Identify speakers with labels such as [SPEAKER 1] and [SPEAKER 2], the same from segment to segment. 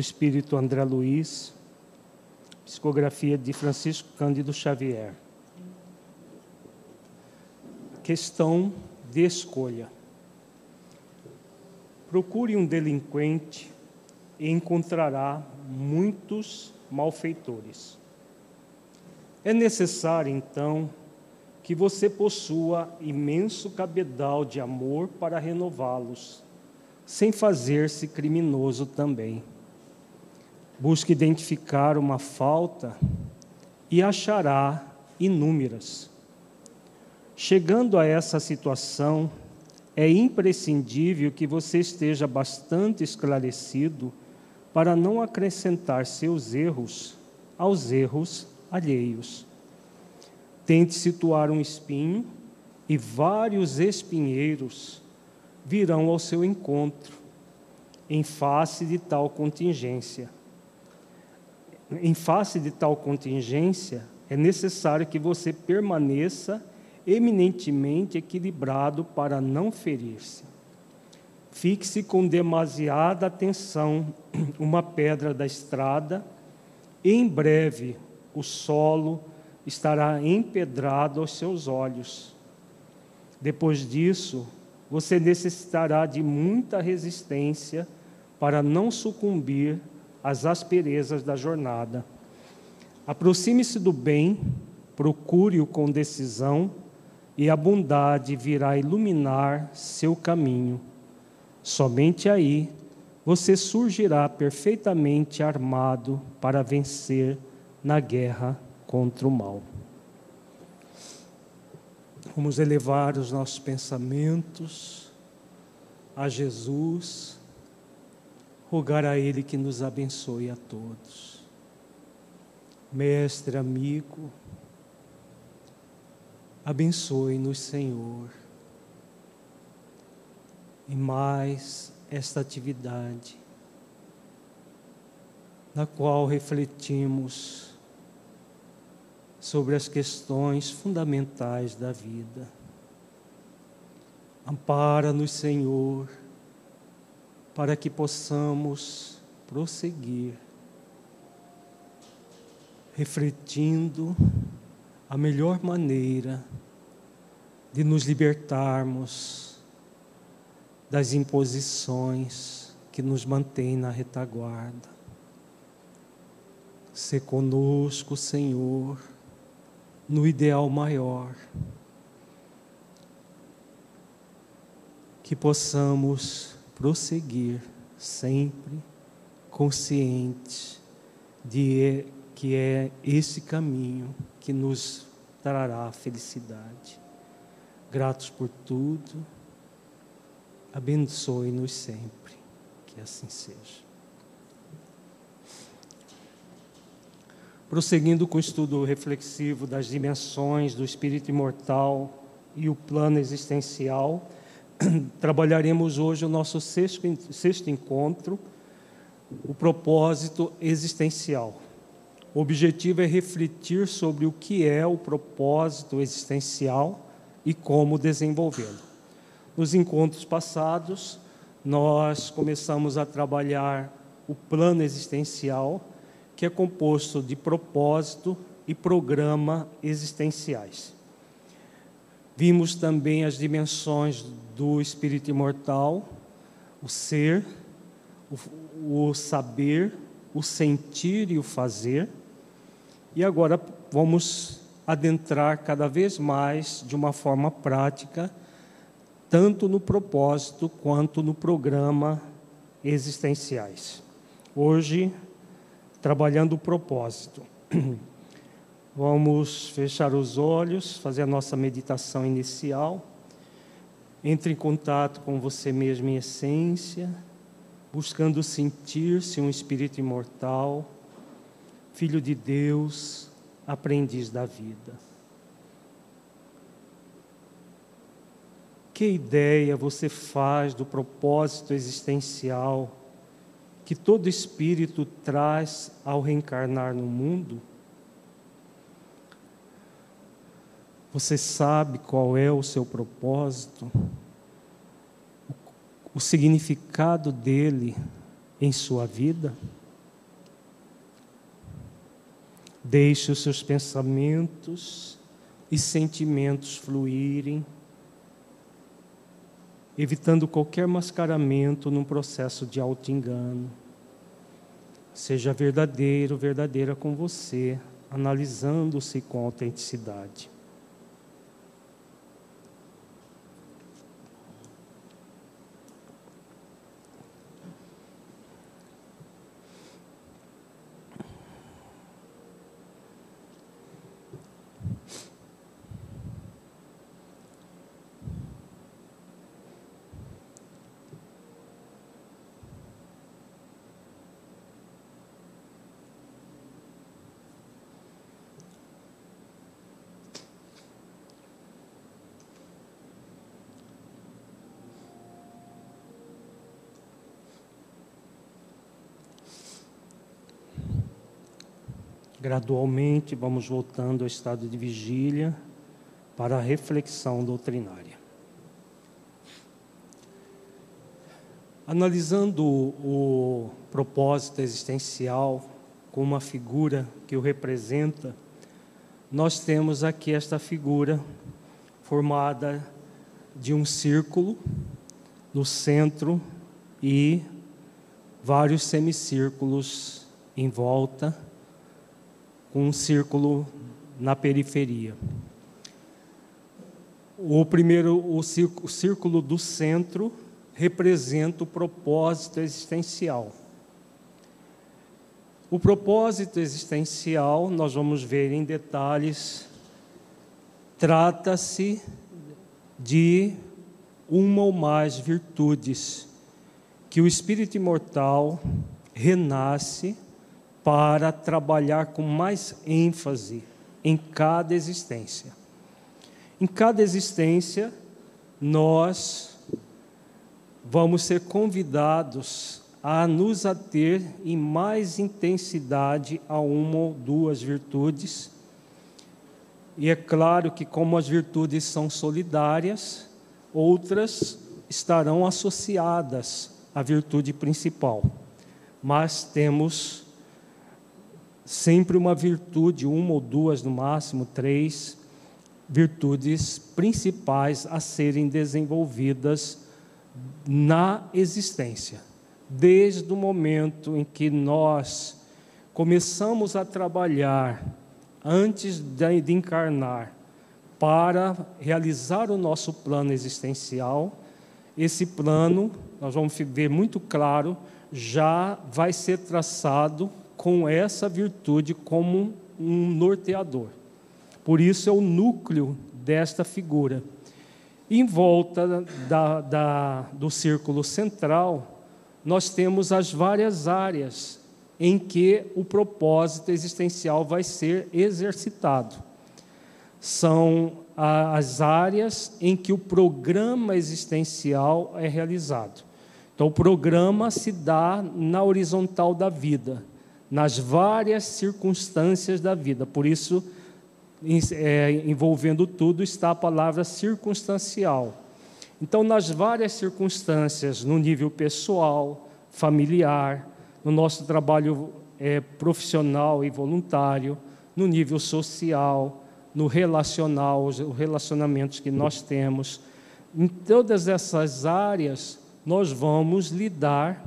[SPEAKER 1] pelo espírito André Luiz, psicografia de Francisco Cândido Xavier. Questão de escolha. Procure um delinquente e encontrará muitos malfeitores. É necessário, então, que você possua imenso cabedal de amor para renová-los, sem fazer-se criminoso também. Busque identificar uma falta e achará inúmeras. Chegando a essa situação, é imprescindível que você esteja bastante esclarecido para não acrescentar seus erros aos erros alheios. Tente situar um espinho e vários espinheiros virão ao seu encontro em face de tal contingência. Em face de tal contingência, é necessário que você permaneça eminentemente equilibrado para não ferir-se. Fixe com demasiada atenção uma pedra da estrada, e em breve o solo estará empedrado aos seus olhos. Depois disso, você necessitará de muita resistência para não sucumbir às asperezas da jornada. Aproxime-se do bem, procure-o com decisão e a bondade virá iluminar seu caminho. Somente aí você surgirá perfeitamente armado para vencer na guerra contra o mal. Vamos elevar os nossos pensamentos a Jesus, rogar a Ele que nos abençoe a todos. Mestre, amigo, Abençoe-nos, Senhor, e mais esta atividade, na qual refletimos sobre as questões fundamentais da vida. Ampara-nos, Senhor, para que possamos prosseguir, refletindo a melhor maneira de nos libertarmos das imposições que nos mantêm na retaguarda. Se conosco, Senhor, no ideal maior, que possamos prosseguir sempre conscientes de que é esse caminho que nos trará felicidade. Gratos por tudo, abençoe-nos sempre, que assim seja. Prosseguindo com o estudo reflexivo das dimensões do espírito imortal e o plano existencial, trabalharemos hoje o nosso sexto, sexto encontro, o propósito existencial. O objetivo é refletir sobre o que é o propósito existencial e como desenvolvê-lo. Nos encontros passados, nós começamos a trabalhar o plano existencial, que é composto de propósito e programa existenciais. Vimos também as dimensões do espírito imortal, o ser, o, o saber, o sentir e o fazer e agora vamos adentrar cada vez mais de uma forma prática, tanto no propósito quanto no programa existenciais. Hoje, trabalhando o propósito. Vamos fechar os olhos, fazer a nossa meditação inicial. Entre em contato com você mesmo em essência, buscando sentir-se um espírito imortal filho de Deus, aprendiz da vida. Que ideia você faz do propósito existencial que todo espírito traz ao reencarnar no mundo? Você sabe qual é o seu propósito? O significado dele em sua vida? Deixe os seus pensamentos e sentimentos fluírem, evitando qualquer mascaramento num processo de auto-engano. Seja verdadeiro, verdadeira com você, analisando-se com autenticidade. Gradualmente vamos voltando ao estado de vigília para a reflexão doutrinária. Analisando o propósito existencial com uma figura que o representa, nós temos aqui esta figura formada de um círculo no centro e vários semicírculos em volta com um círculo na periferia. O primeiro, o círculo do centro, representa o propósito existencial. O propósito existencial, nós vamos ver em detalhes, trata-se de uma ou mais virtudes que o espírito imortal renasce para trabalhar com mais ênfase em cada existência. Em cada existência, nós vamos ser convidados a nos ater em mais intensidade a uma ou duas virtudes. E é claro que, como as virtudes são solidárias, outras estarão associadas à virtude principal. Mas temos sempre uma virtude, uma ou duas no máximo, três virtudes principais a serem desenvolvidas na existência. Desde o momento em que nós começamos a trabalhar antes de encarnar para realizar o nosso plano existencial, esse plano, nós vamos ver muito claro, já vai ser traçado com essa virtude como um norteador. Por isso é o núcleo desta figura. Em volta da, da, do círculo central, nós temos as várias áreas em que o propósito existencial vai ser exercitado. São as áreas em que o programa existencial é realizado. Então, o programa se dá na horizontal da vida nas várias circunstâncias da vida. Por isso, é, envolvendo tudo, está a palavra circunstancial. Então, nas várias circunstâncias, no nível pessoal, familiar, no nosso trabalho é, profissional e voluntário, no nível social, no relacional, os relacionamentos que nós temos, em todas essas áreas, nós vamos lidar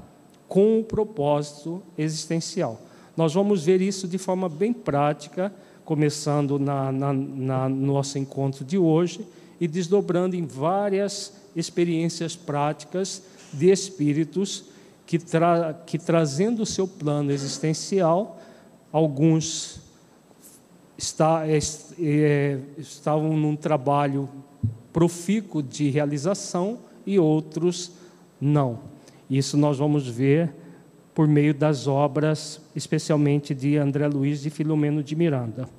[SPEAKER 1] com o propósito existencial. Nós vamos ver isso de forma bem prática, começando na, na, na nosso encontro de hoje e desdobrando em várias experiências práticas de espíritos que, tra, que trazendo o seu plano existencial, alguns está, é, é, estavam num trabalho profícuo de realização e outros não. Isso nós vamos ver por meio das obras, especialmente de André Luiz de Filomeno de Miranda.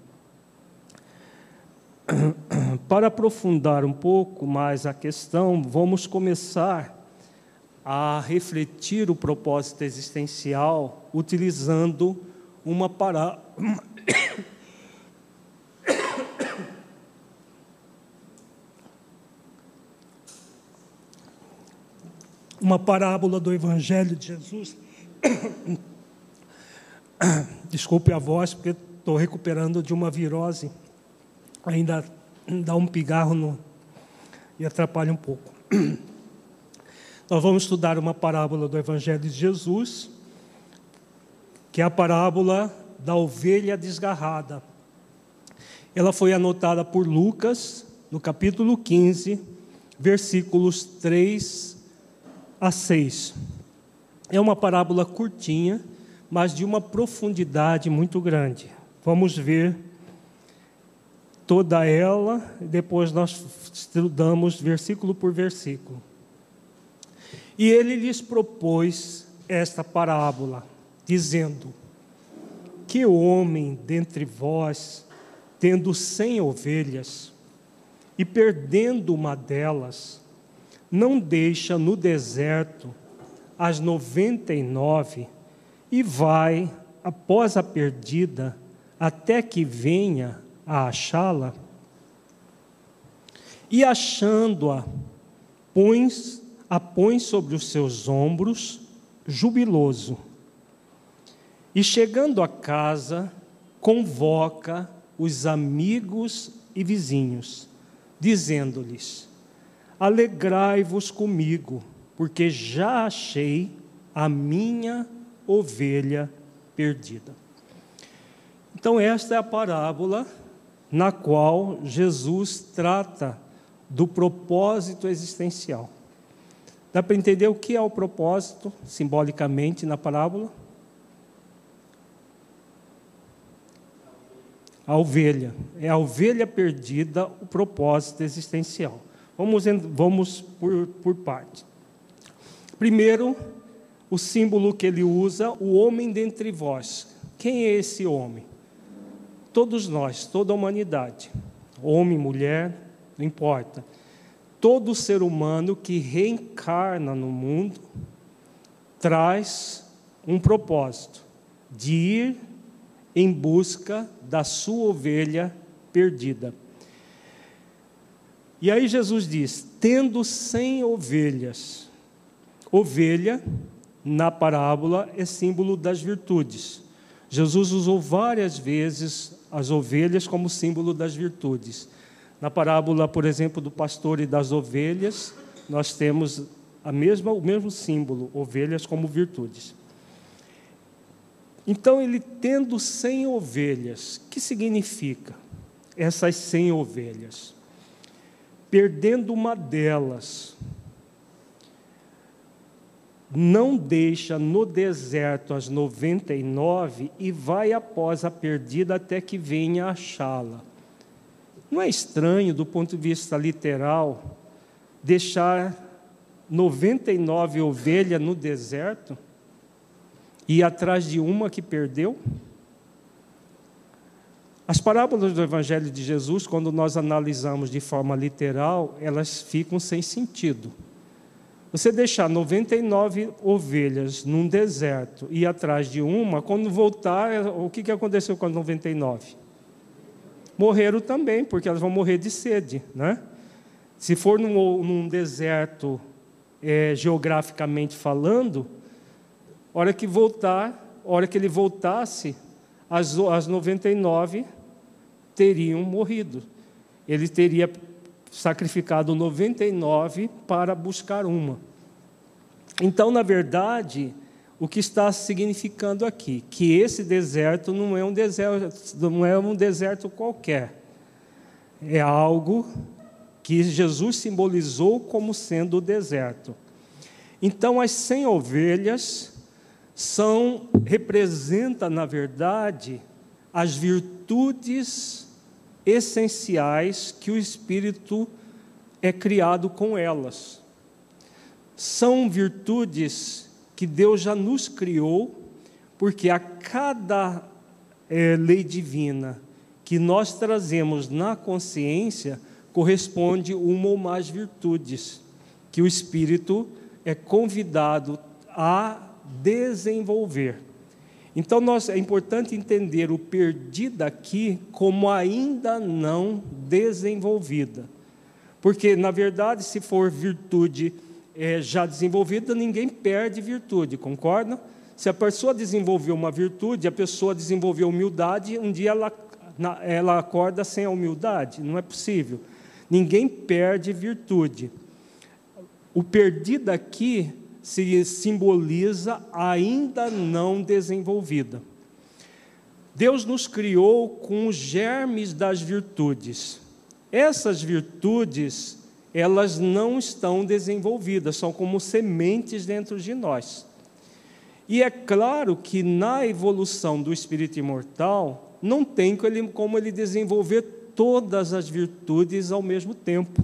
[SPEAKER 1] Para aprofundar um pouco mais a questão, vamos começar a refletir o propósito existencial utilizando uma parábola. uma parábola do Evangelho de Jesus Desculpe a voz, porque estou recuperando de uma virose. Ainda dá um pigarro no, e atrapalha um pouco. Nós vamos estudar uma parábola do Evangelho de Jesus, que é a parábola da ovelha desgarrada. Ela foi anotada por Lucas, no capítulo 15, versículos 3 a 6. É uma parábola curtinha, mas de uma profundidade muito grande. Vamos ver toda ela, depois nós estudamos versículo por versículo. E ele lhes propôs esta parábola, dizendo: Que homem dentre vós, tendo cem ovelhas, e perdendo uma delas, não deixa no deserto as noventa e nove e vai, após a perdida, até que venha a achá-la? E achando-a, põe, a põe sobre os seus ombros, jubiloso. E chegando a casa, convoca os amigos e vizinhos, dizendo-lhes: Alegrai-vos comigo, porque já achei a minha ovelha perdida. Então, esta é a parábola na qual Jesus trata do propósito existencial. Dá para entender o que é o propósito, simbolicamente, na parábola? A ovelha. É a ovelha perdida o propósito existencial. Vamos, vamos por, por parte. Primeiro, o símbolo que ele usa, o homem dentre vós. Quem é esse homem? Todos nós, toda a humanidade, homem, mulher, não importa. Todo ser humano que reencarna no mundo traz um propósito de ir em busca da sua ovelha perdida. E aí Jesus diz: tendo cem ovelhas, ovelha, na parábola, é símbolo das virtudes. Jesus usou várias vezes as ovelhas como símbolo das virtudes. Na parábola, por exemplo, do pastor e das ovelhas, nós temos a mesma, o mesmo símbolo, ovelhas como virtudes. Então, ele tendo cem ovelhas, que significa essas cem ovelhas? Perdendo uma delas, não deixa no deserto as 99 e vai após a perdida até que venha achá-la. Não é estranho, do ponto de vista literal, deixar 99 ovelhas no deserto e ir atrás de uma que perdeu? As parábolas do Evangelho de Jesus, quando nós analisamos de forma literal, elas ficam sem sentido. Você deixar 99 ovelhas num deserto e ir atrás de uma, quando voltar, o que aconteceu com as 99? Morreram também, porque elas vão morrer de sede. Né? Se for num, num deserto, é, geograficamente falando, hora que voltar, hora que ele voltasse, as, as 99 teriam morrido. Ele teria sacrificado 99 para buscar uma. Então, na verdade, o que está significando aqui? Que esse deserto não é um deserto, não é um deserto qualquer. É algo que Jesus simbolizou como sendo o deserto. Então, as cem ovelhas são representa, na verdade, as virtudes essenciais que o Espírito é criado com elas. São virtudes que Deus já nos criou, porque a cada é, lei divina que nós trazemos na consciência corresponde uma ou mais virtudes que o Espírito é convidado a desenvolver. Então, nós, é importante entender o perdido aqui como ainda não desenvolvida. Porque, na verdade, se for virtude é, já desenvolvida, ninguém perde virtude, concorda? Se a pessoa desenvolveu uma virtude, a pessoa desenvolveu humildade, um dia ela, ela acorda sem a humildade. Não é possível. Ninguém perde virtude. O perdido aqui se simboliza ainda não desenvolvida. Deus nos criou com os germes das virtudes. Essas virtudes, elas não estão desenvolvidas, são como sementes dentro de nós. E é claro que na evolução do espírito imortal, não tem como ele desenvolver todas as virtudes ao mesmo tempo.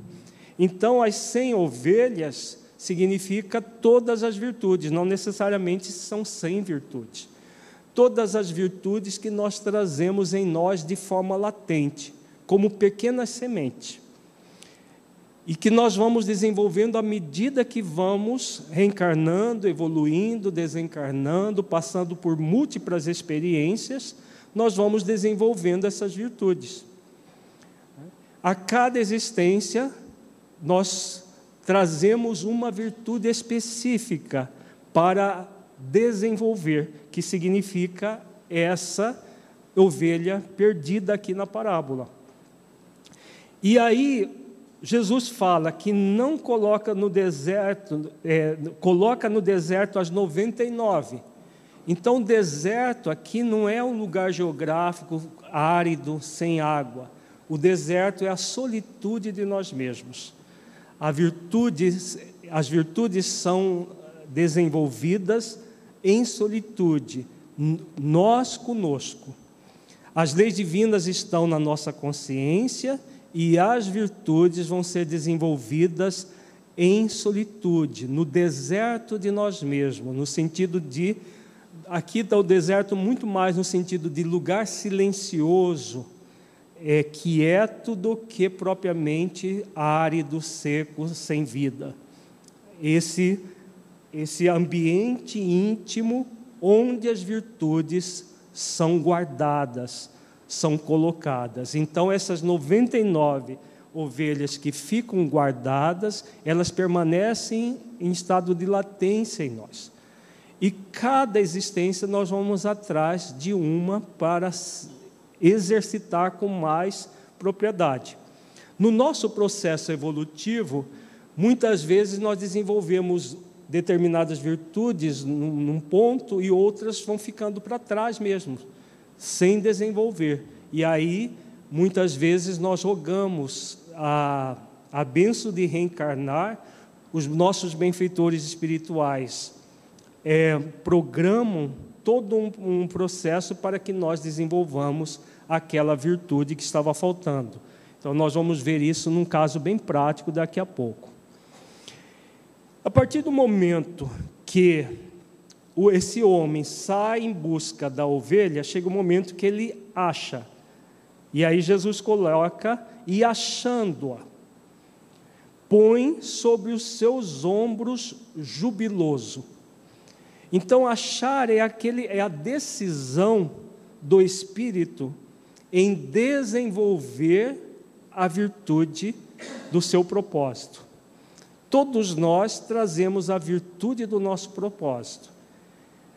[SPEAKER 1] Então, as 100 ovelhas significa todas as virtudes, não necessariamente são 100 virtudes. Todas as virtudes que nós trazemos em nós de forma latente, como pequenas sementes e que nós vamos desenvolvendo à medida que vamos reencarnando, evoluindo, desencarnando, passando por múltiplas experiências, nós vamos desenvolvendo essas virtudes. A cada existência, nós trazemos uma virtude específica para desenvolver, que significa essa ovelha perdida aqui na parábola. E aí, Jesus fala que não coloca no deserto, é, coloca no deserto as 99. Então, deserto aqui não é um lugar geográfico árido, sem água. O deserto é a solitude de nós mesmos. As virtudes são desenvolvidas em solitude, nós conosco. As leis divinas estão na nossa consciência e as virtudes vão ser desenvolvidas em solitude, no deserto de nós mesmos, no sentido de. Aqui está o deserto muito mais no sentido de lugar silencioso, é, quieto, do que propriamente árido, seco, sem vida. Esse, esse ambiente íntimo onde as virtudes são guardadas são colocadas. Então, essas 99 ovelhas que ficam guardadas, elas permanecem em estado de latência em nós. E cada existência nós vamos atrás de uma para exercitar com mais propriedade. No nosso processo evolutivo, muitas vezes nós desenvolvemos determinadas virtudes num ponto e outras vão ficando para trás mesmo sem desenvolver. E aí, muitas vezes, nós rogamos a, a benção de reencarnar, os nossos benfeitores espirituais é, programam todo um, um processo para que nós desenvolvamos aquela virtude que estava faltando. Então, nós vamos ver isso num caso bem prático daqui a pouco. A partir do momento que esse homem sai em busca da ovelha, chega o momento que ele acha. E aí Jesus coloca, e achando-a, põe sobre os seus ombros jubiloso. Então, achar é, aquele, é a decisão do Espírito em desenvolver a virtude do seu propósito. Todos nós trazemos a virtude do nosso propósito.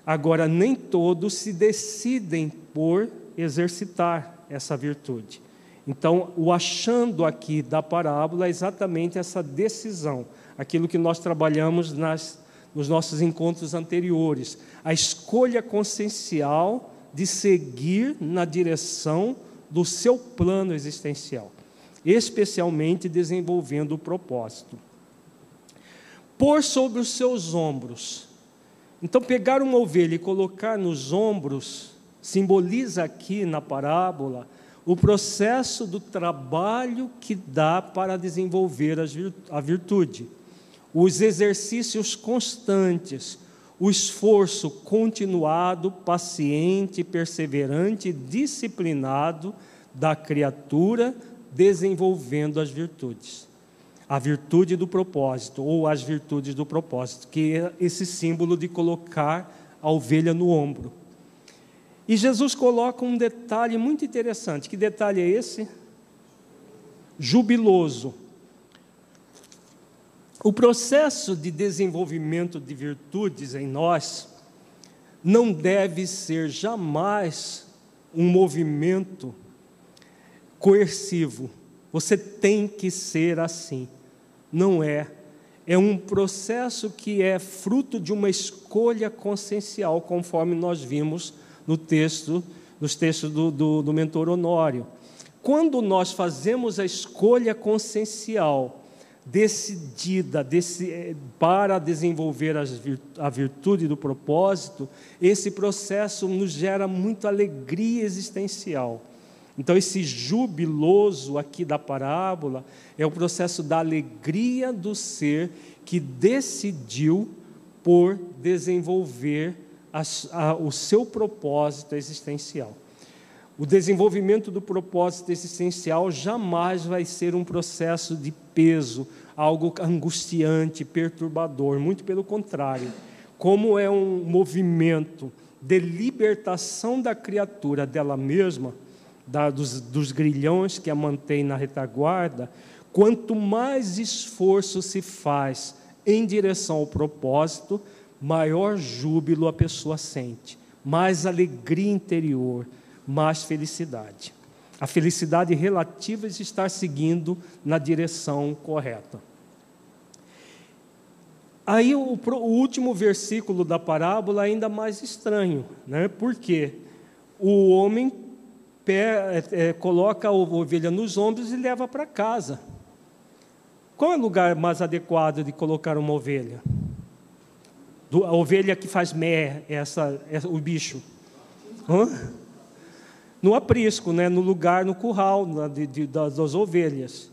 [SPEAKER 1] Agora, nem todos se decidem por exercitar essa virtude. Então, o achando aqui da parábola é exatamente essa decisão, aquilo que nós trabalhamos nas, nos nossos encontros anteriores, a escolha consciencial de seguir na direção do seu plano existencial, especialmente desenvolvendo o propósito. Pôr sobre os seus ombros então, pegar uma ovelha e colocar nos ombros simboliza aqui na parábola o processo do trabalho que dá para desenvolver a virtude, os exercícios constantes, o esforço continuado, paciente, perseverante, disciplinado da criatura desenvolvendo as virtudes a virtude do propósito, ou as virtudes do propósito, que é esse símbolo de colocar a ovelha no ombro. E Jesus coloca um detalhe muito interessante. Que detalhe é esse? Jubiloso. O processo de desenvolvimento de virtudes em nós não deve ser jamais um movimento coercivo. Você tem que ser assim. Não é. É um processo que é fruto de uma escolha consciencial, conforme nós vimos no texto, nos textos do, do, do mentor Honório. Quando nós fazemos a escolha consciencial, decidida desse, eh, para desenvolver a virtude do propósito, esse processo nos gera muita alegria existencial. Então, esse jubiloso aqui da parábola é o processo da alegria do ser que decidiu por desenvolver a, a, o seu propósito existencial. O desenvolvimento do propósito existencial jamais vai ser um processo de peso, algo angustiante, perturbador, muito pelo contrário. Como é um movimento de libertação da criatura dela mesma, da, dos, dos grilhões que a mantém na retaguarda, quanto mais esforço se faz em direção ao propósito, maior júbilo a pessoa sente, mais alegria interior, mais felicidade. A felicidade relativa de estar seguindo na direção correta. Aí o, o, último versículo da parábola é ainda mais estranho, né? porque o homem pé, é, é, coloca a ovelha nos ombros e leva para casa. Qual é o lugar mais adequado de colocar uma ovelha? Do, a ovelha que faz mé, essa, essa o bicho. Hã? No aprisco, né, no lugar, no curral na, de, de, das, das, ovelhas.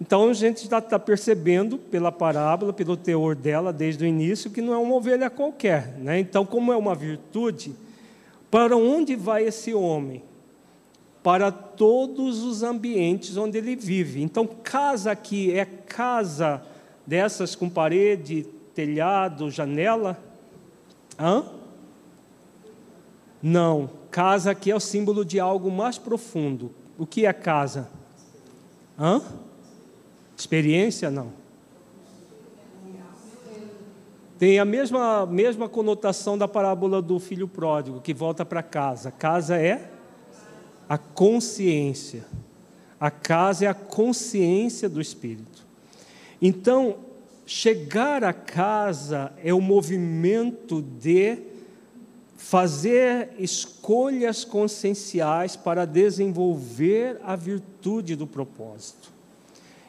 [SPEAKER 1] Então a gente está percebendo pela parábola, pelo teor dela desde o início, que não é uma ovelha qualquer. Né? Então, como é uma virtude, para onde vai esse homem? Para todos os ambientes onde ele vive. Então, casa aqui é casa dessas com parede, telhado, janela? Hã? Não, casa aqui é o símbolo de algo mais profundo. O que é casa? Hã? Experiência? Não. Tem a mesma, mesma conotação da parábola do filho pródigo, que volta para casa. Casa é a consciência. A casa é a consciência do Espírito. Então, chegar a casa é o movimento de fazer escolhas conscienciais para desenvolver a virtude do propósito.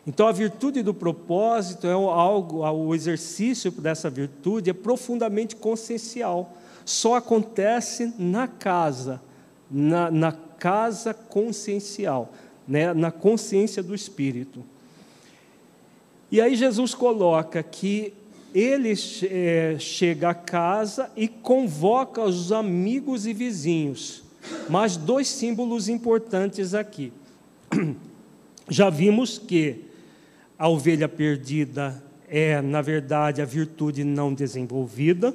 [SPEAKER 1] Então, a virtude do propósito é algo, o exercício dessa virtude é profundamente consciencial. Só acontece na casa, na, na casa consciencial, né? na consciência do Espírito. E aí Jesus coloca que ele é, chega a casa e convoca os amigos e vizinhos. Mas dois símbolos importantes aqui. Já vimos que a ovelha perdida é, na verdade, a virtude não desenvolvida.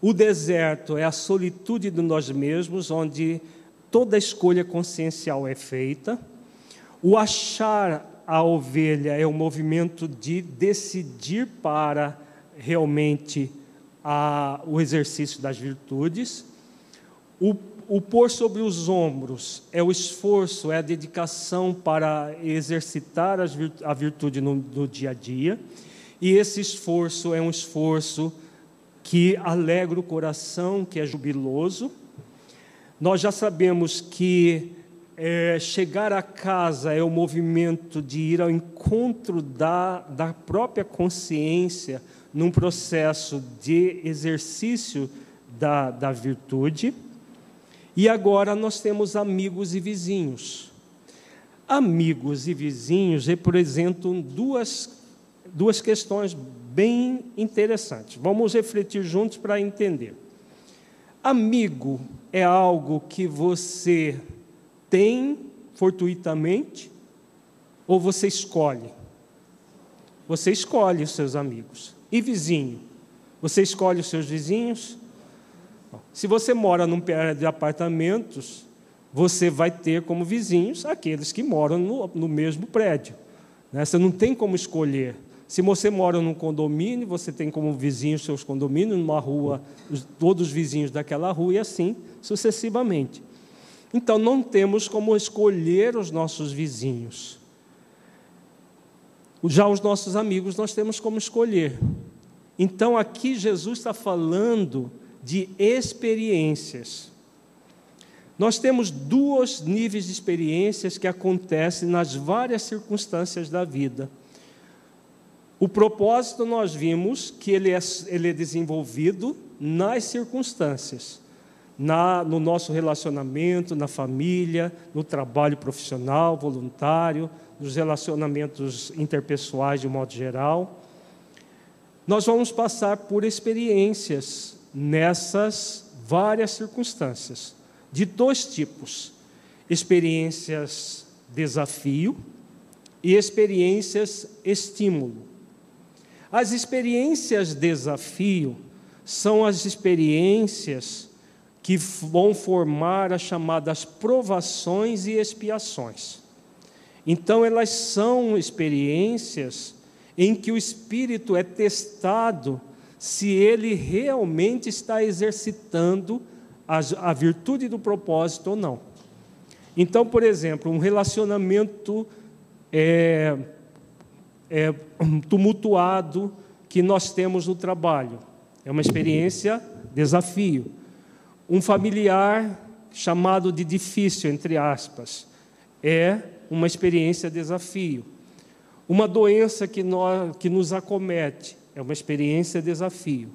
[SPEAKER 1] O deserto é a solitude de nós mesmos, onde toda escolha consciencial é feita. O achar a ovelha é o movimento de decidir para realmente a, o exercício das virtudes. O, o pôr sobre os ombros é o esforço, é a dedicação para exercitar a virtude no, no dia a dia. E esse esforço é um esforço que alegra o coração, que é jubiloso. Nós já sabemos que é, chegar a casa é o movimento de ir ao encontro da, da própria consciência, num processo de exercício da, da virtude. E agora nós temos amigos e vizinhos. Amigos e vizinhos representam duas, duas questões bem interessantes. Vamos refletir juntos para entender. Amigo é algo que você tem fortuitamente ou você escolhe? Você escolhe os seus amigos. E vizinho? Você escolhe os seus vizinhos? Se você mora num prédio de apartamentos, você vai ter como vizinhos aqueles que moram no, no mesmo prédio. Né? Você não tem como escolher. Se você mora num condomínio, você tem como vizinhos seus condomínios, numa rua, todos os vizinhos daquela rua e assim sucessivamente. Então não temos como escolher os nossos vizinhos. Já os nossos amigos nós temos como escolher. Então aqui Jesus está falando de experiências. Nós temos dois níveis de experiências que acontecem nas várias circunstâncias da vida. O propósito nós vimos que ele é, ele é desenvolvido nas circunstâncias, na, no nosso relacionamento, na família, no trabalho profissional, voluntário, nos relacionamentos interpessoais de um modo geral. Nós vamos passar por experiências nessas várias circunstâncias, de dois tipos: experiências desafio e experiências estímulo. As experiências desafio são as experiências que vão formar as chamadas provações e expiações. Então, elas são experiências em que o espírito é testado se ele realmente está exercitando a, a virtude do propósito ou não. Então, por exemplo, um relacionamento é, é, tumultuado que nós temos no trabalho. É uma experiência desafio. Um familiar chamado de difícil, entre aspas, é uma experiência desafio. Uma doença que, nós, que nos acomete é uma experiência desafio.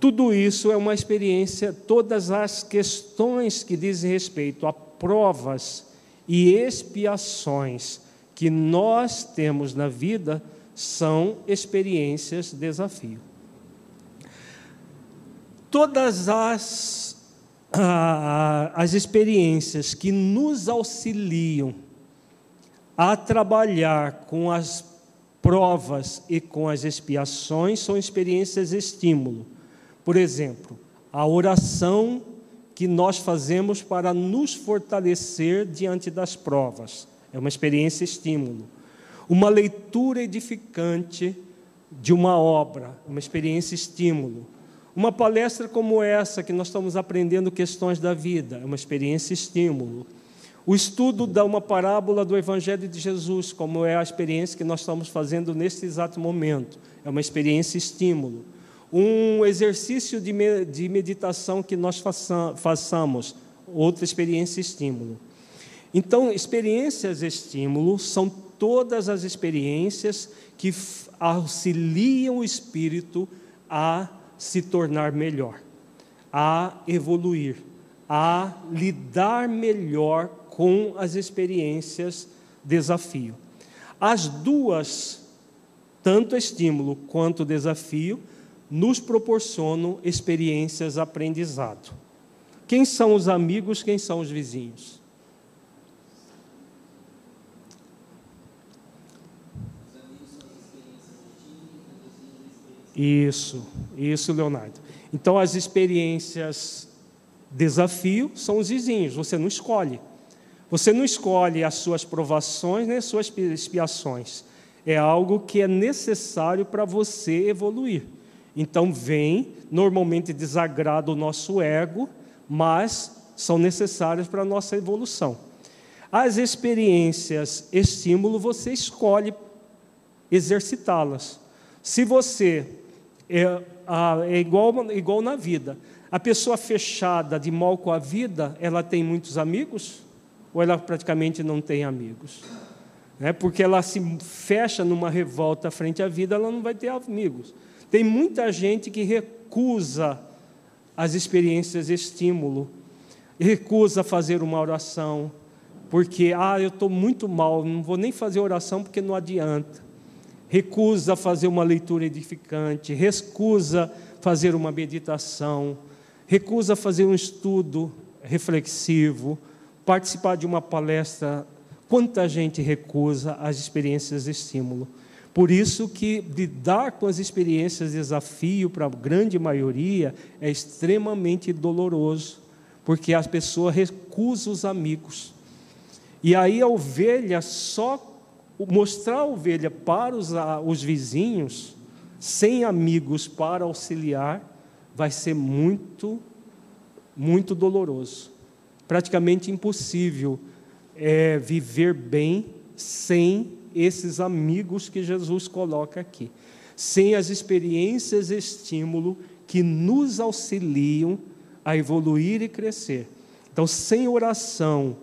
[SPEAKER 1] Tudo isso é uma experiência, todas as questões que dizem respeito a provas e expiações que nós temos na vida são experiências desafio. Todas as, as experiências que nos auxiliam a trabalhar com as provas e com as expiações são experiências estímulo. Por exemplo, a oração que nós fazemos para nos fortalecer diante das provas é uma experiência estímulo. Uma leitura edificante de uma obra, uma experiência estímulo. Uma palestra como essa, que nós estamos aprendendo questões da vida, é uma experiência estímulo. O estudo da uma parábola do Evangelho de Jesus, como é a experiência que nós estamos fazendo neste exato momento, é uma experiência estímulo. Um exercício de meditação que nós façamos, outra experiência estímulo. Então, experiências estímulo são todas as experiências que auxiliam o espírito a se tornar melhor, a evoluir, a lidar melhor com as experiências desafio. As duas, tanto estímulo quanto desafio, nos proporcionam experiências aprendizado. Quem são os amigos, quem são os vizinhos? Isso, isso, Leonardo. Então, as experiências desafio são os vizinhos, você não escolhe. Você não escolhe as suas provações nem as suas expiações. É algo que é necessário para você evoluir. Então, vem, normalmente desagrada o nosso ego, mas são necessárias para a nossa evolução. As experiências estímulo, você escolhe exercitá-las. Se você é, é igual, igual na vida. A pessoa fechada, de mal com a vida, ela tem muitos amigos? Ou ela praticamente não tem amigos? É porque ela se fecha numa revolta frente à vida, ela não vai ter amigos. Tem muita gente que recusa as experiências de estímulo, recusa fazer uma oração, porque, ah, eu estou muito mal, não vou nem fazer oração porque não adianta recusa fazer uma leitura edificante, recusa fazer uma meditação, recusa fazer um estudo reflexivo, participar de uma palestra. Quanta gente recusa as experiências de estímulo. Por isso que lidar com as experiências de desafio para a grande maioria é extremamente doloroso, porque as pessoas recusam os amigos. E aí a ovelha só mostrar a ovelha para os, os vizinhos, sem amigos para auxiliar, vai ser muito, muito doloroso. Praticamente impossível é, viver bem sem esses amigos que Jesus coloca aqui, sem as experiências estímulo que nos auxiliam a evoluir e crescer. Então, sem oração,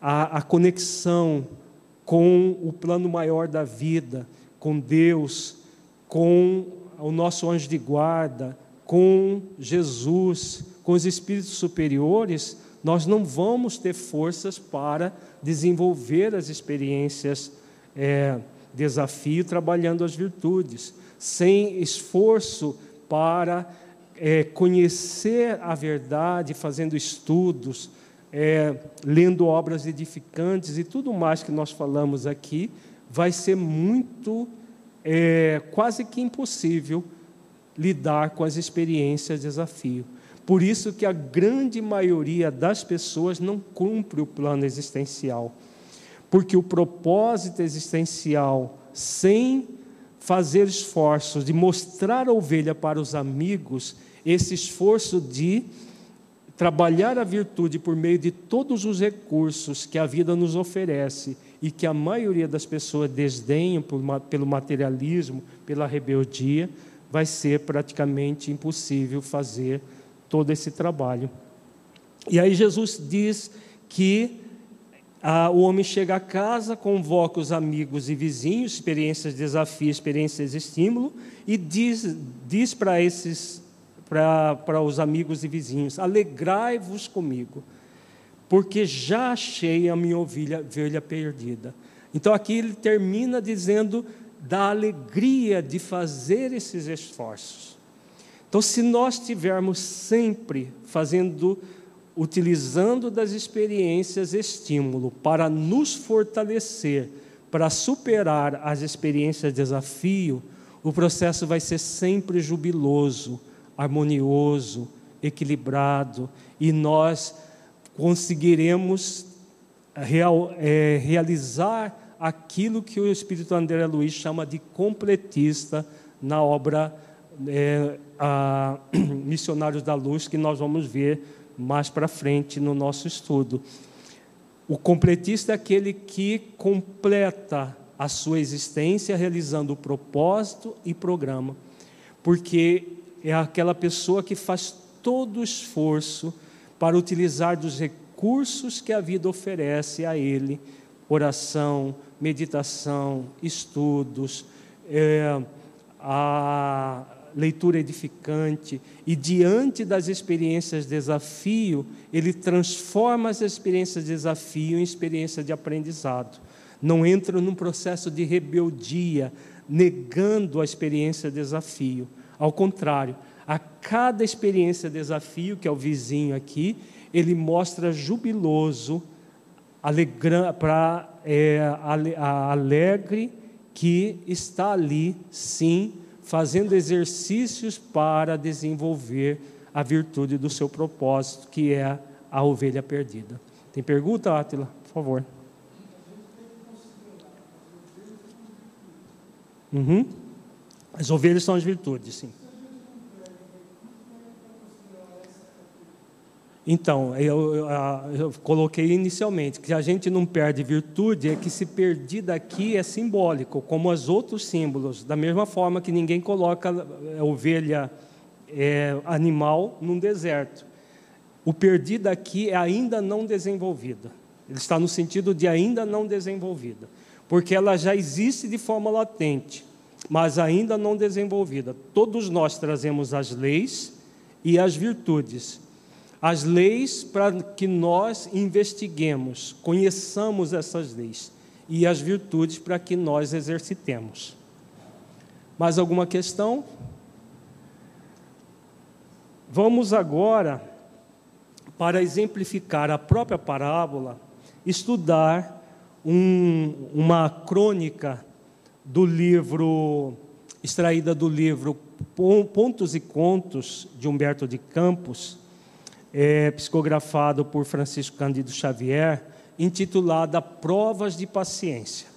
[SPEAKER 1] a, a conexão com o plano maior da vida, com Deus, com o nosso anjo de guarda, com Jesus, com os espíritos superiores, nós não vamos ter forças para desenvolver as experiências é, desafio trabalhando as virtudes, sem esforço para é, conhecer a verdade, fazendo estudos, é, lendo obras edificantes e tudo mais que nós falamos aqui, vai ser muito, é, quase que impossível lidar com as experiências de desafio. Por isso que a grande maioria das pessoas não cumpre o plano existencial. Porque o propósito existencial, sem fazer esforços de mostrar a ovelha para os amigos, esse esforço de trabalhar a virtude por meio de todos os recursos que a vida nos oferece e que a maioria das pessoas desdenham pelo materialismo, pela rebeldia, vai ser praticamente impossível fazer todo esse trabalho. E aí Jesus diz que ah, o homem chega a casa, convoca os amigos e vizinhos, experiências de desafio, experiências de estímulo, e diz, diz para esses para os amigos e vizinhos: Alegrai-vos comigo, porque já achei a minha ovelha, ovelha perdida. Então aqui ele termina dizendo da alegria de fazer esses esforços. Então, se nós estivermos sempre fazendo, utilizando das experiências estímulo para nos fortalecer, para superar as experiências de desafio, o processo vai ser sempre jubiloso, harmonioso, equilibrado, e nós conseguiremos real, é, realizar aquilo que o Espírito André Luiz chama de completista na obra é, a, Missionários da Luz, que nós vamos ver mais para frente no nosso estudo. O completista é aquele que completa a sua existência realizando o propósito e programa, porque é aquela pessoa que faz todo o esforço para utilizar dos recursos que a vida oferece a ele oração, meditação, estudos, é, a leitura edificante, e diante das experiências de desafio, ele transforma as experiências de desafio em experiência de aprendizado. Não entra num processo de rebeldia, negando a experiência de desafio, ao contrário, a cada experiência desafio, que é o vizinho aqui, ele mostra jubiloso, é, alegre que está ali, sim, fazendo exercícios para desenvolver a virtude do seu propósito, que é a ovelha perdida. Tem pergunta, Átila? Por favor. Uhum. As ovelhas são as virtudes, sim. Então, eu, eu, eu, coloquei inicialmente que a gente não perde virtude, é que se perder daqui é simbólico, como os outros símbolos. Da mesma forma que ninguém coloca ovelha é, animal num deserto. O perdido aqui é ainda não desenvolvida. Ele está no sentido de ainda não desenvolvida, porque ela já existe de forma latente mas ainda não desenvolvida. Todos nós trazemos as leis e as virtudes. As leis para que nós investiguemos, conheçamos essas leis, e as virtudes para que nós exercitemos. Mais alguma questão? Vamos agora, para exemplificar a própria parábola, estudar um, uma crônica do livro, extraída do livro Pontos e Contos, de Humberto de Campos, é, psicografado por Francisco Cândido Xavier, intitulada Provas de Paciência.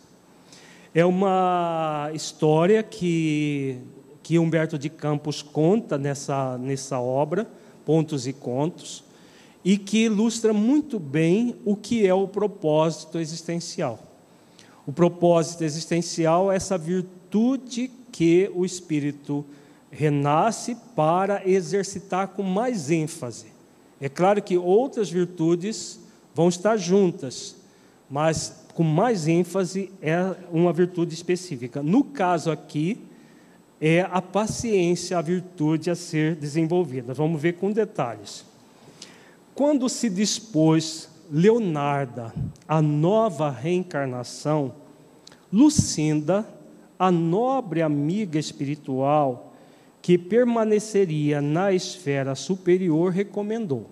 [SPEAKER 1] É uma história que, que Humberto de Campos conta nessa, nessa obra, Pontos e Contos, e que ilustra muito bem o que é o propósito existencial. O propósito existencial é essa virtude que o espírito renasce para exercitar com mais ênfase. É claro que outras virtudes vão estar juntas, mas com mais ênfase é uma virtude específica. No caso aqui, é a paciência, a virtude a ser desenvolvida. Vamos ver com detalhes. Quando se dispôs Leonarda à nova reencarnação, Lucinda, a nobre amiga espiritual que permaneceria na esfera superior, recomendou: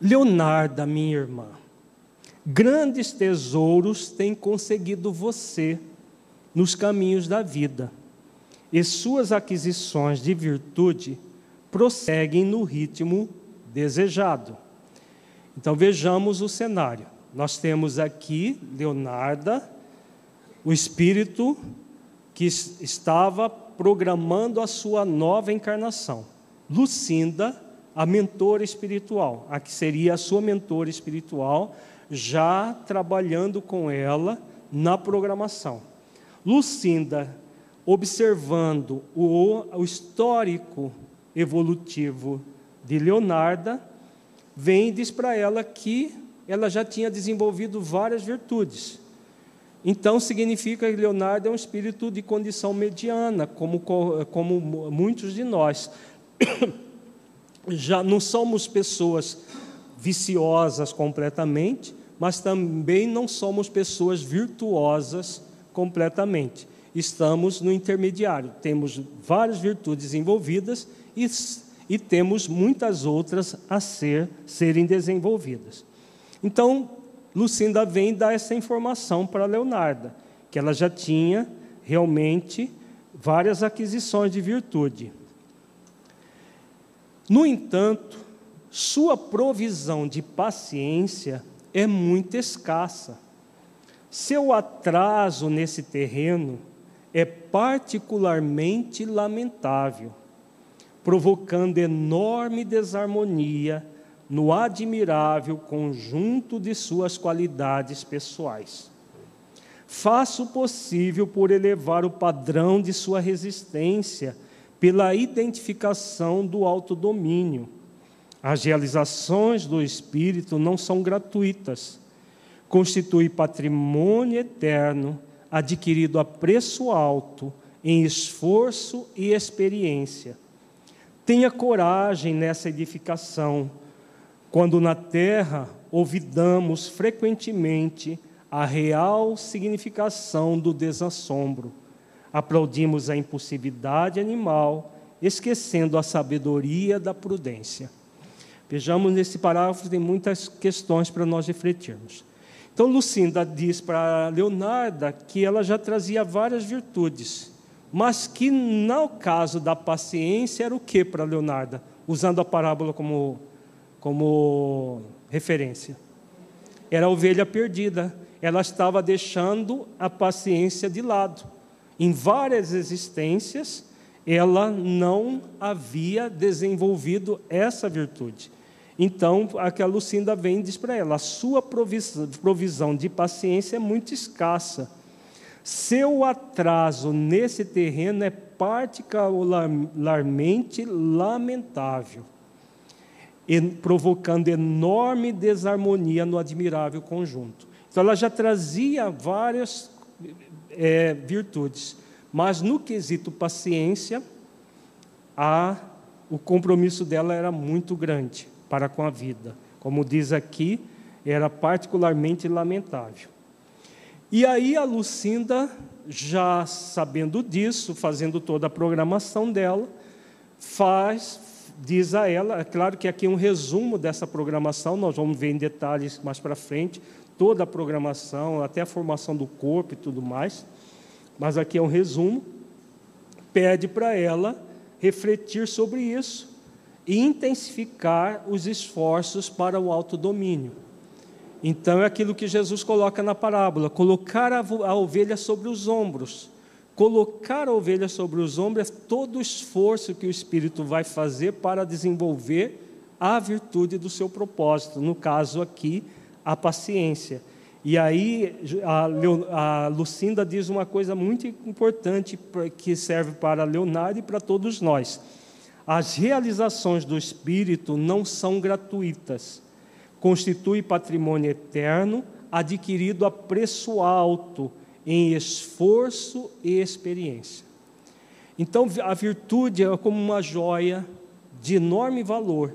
[SPEAKER 1] Leonarda, minha irmã, Grandes tesouros tem conseguido você nos caminhos da vida, e suas aquisições de virtude prosseguem no ritmo desejado. Então vejamos o cenário. Nós temos aqui Leonarda, o espírito que estava programando a sua nova encarnação. Lucinda, a mentora espiritual, a que seria a sua mentora espiritual, já trabalhando com ela na programação. Lucinda, observando o, o histórico evolutivo de Leonarda, vem e diz para ela que ela já tinha desenvolvido várias virtudes. Então, significa que Leonardo é um espírito de condição mediana, como, como muitos de nós. Já não somos pessoas viciosas completamente, mas também não somos pessoas virtuosas completamente. Estamos no intermediário, temos várias virtudes envolvidas e, e temos muitas outras a ser, serem desenvolvidas. Então, Lucinda vem dar essa informação para Leonarda, que ela já tinha realmente várias aquisições de virtude. No entanto, sua provisão de paciência é muito escassa. Seu atraso nesse terreno é particularmente lamentável, provocando enorme desarmonia no admirável conjunto de suas qualidades pessoais. Faça o possível por elevar o padrão de sua resistência pela identificação do autodomínio as realizações do Espírito não são gratuitas. Constitui patrimônio eterno, adquirido a preço alto, em esforço e experiência. Tenha coragem nessa edificação, quando na terra ouvidamos frequentemente a real significação do desassombro. Aplaudimos a impulsividade animal, esquecendo a sabedoria da prudência. Vejamos nesse parágrafo, tem muitas questões para nós refletirmos. Então, Lucinda diz para Leonarda que ela já trazia várias virtudes, mas que no caso da paciência era o que para Leonarda, usando a parábola como, como referência? Era a ovelha perdida. Ela estava deixando a paciência de lado. Em várias existências, ela não havia desenvolvido essa virtude. Então, aquela Lucinda vem diz para ela: a sua provisão de paciência é muito escassa. Seu atraso nesse terreno é particularmente lamentável, provocando enorme desarmonia no admirável conjunto. Então, ela já trazia várias é, virtudes, mas no quesito paciência, a, o compromisso dela era muito grande para com a vida. Como diz aqui, era particularmente lamentável. E aí a Lucinda, já sabendo disso, fazendo toda a programação dela, faz, diz a ela, é claro que aqui é um resumo dessa programação, nós vamos ver em detalhes mais para frente, toda a programação, até a formação do corpo e tudo mais, mas aqui é um resumo, pede para ela refletir sobre isso e intensificar os esforços para o autodomínio. Então é aquilo que Jesus coloca na parábola: colocar a, a ovelha sobre os ombros. Colocar a ovelha sobre os ombros é todo o esforço que o Espírito vai fazer para desenvolver a virtude do seu propósito, no caso aqui, a paciência. E aí a, Lucinda diz uma coisa muito importante que serve para Leonardo e para todos nós. As realizações do Espírito não são gratuitas. Constitui patrimônio eterno adquirido a preço alto em esforço e experiência. Então, a virtude é como uma joia de enorme valor,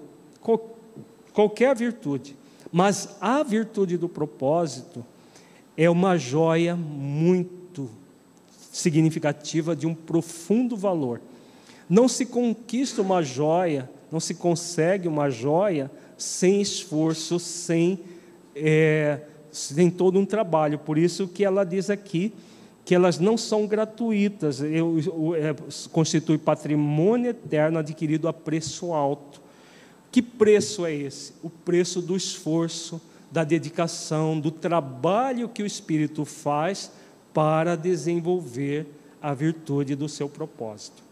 [SPEAKER 1] qualquer virtude, mas a virtude do propósito é uma joia muito significativa de um profundo valor. Não se conquista uma joia, não se consegue uma joia sem esforço, sem, é, sem todo um trabalho. Por isso que ela diz aqui que elas não são gratuitas, eu, eu, é, constitui patrimônio eterno adquirido a preço alto. Que preço é esse? O preço do esforço, da dedicação, do trabalho que o Espírito faz para desenvolver a virtude do seu propósito.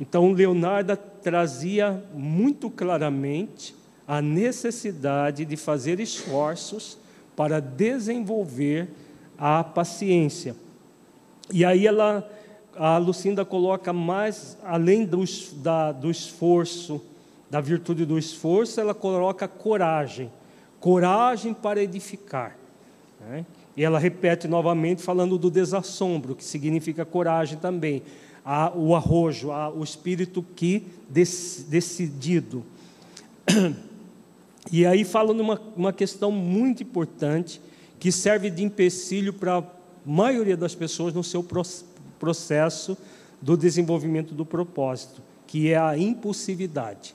[SPEAKER 1] Então, Leonardo trazia muito claramente a necessidade de fazer esforços para desenvolver a paciência. E aí ela, a Lucinda coloca mais, além do, da, do esforço, da virtude do esforço, ela coloca coragem, coragem para edificar. Né? E ela repete novamente falando do desassombro, que significa coragem também a, o arrojo, a, o espírito que dec, decidido. E aí fala numa uma questão muito importante que serve de empecilho para a maioria das pessoas no seu processo do desenvolvimento do propósito, que é a impulsividade.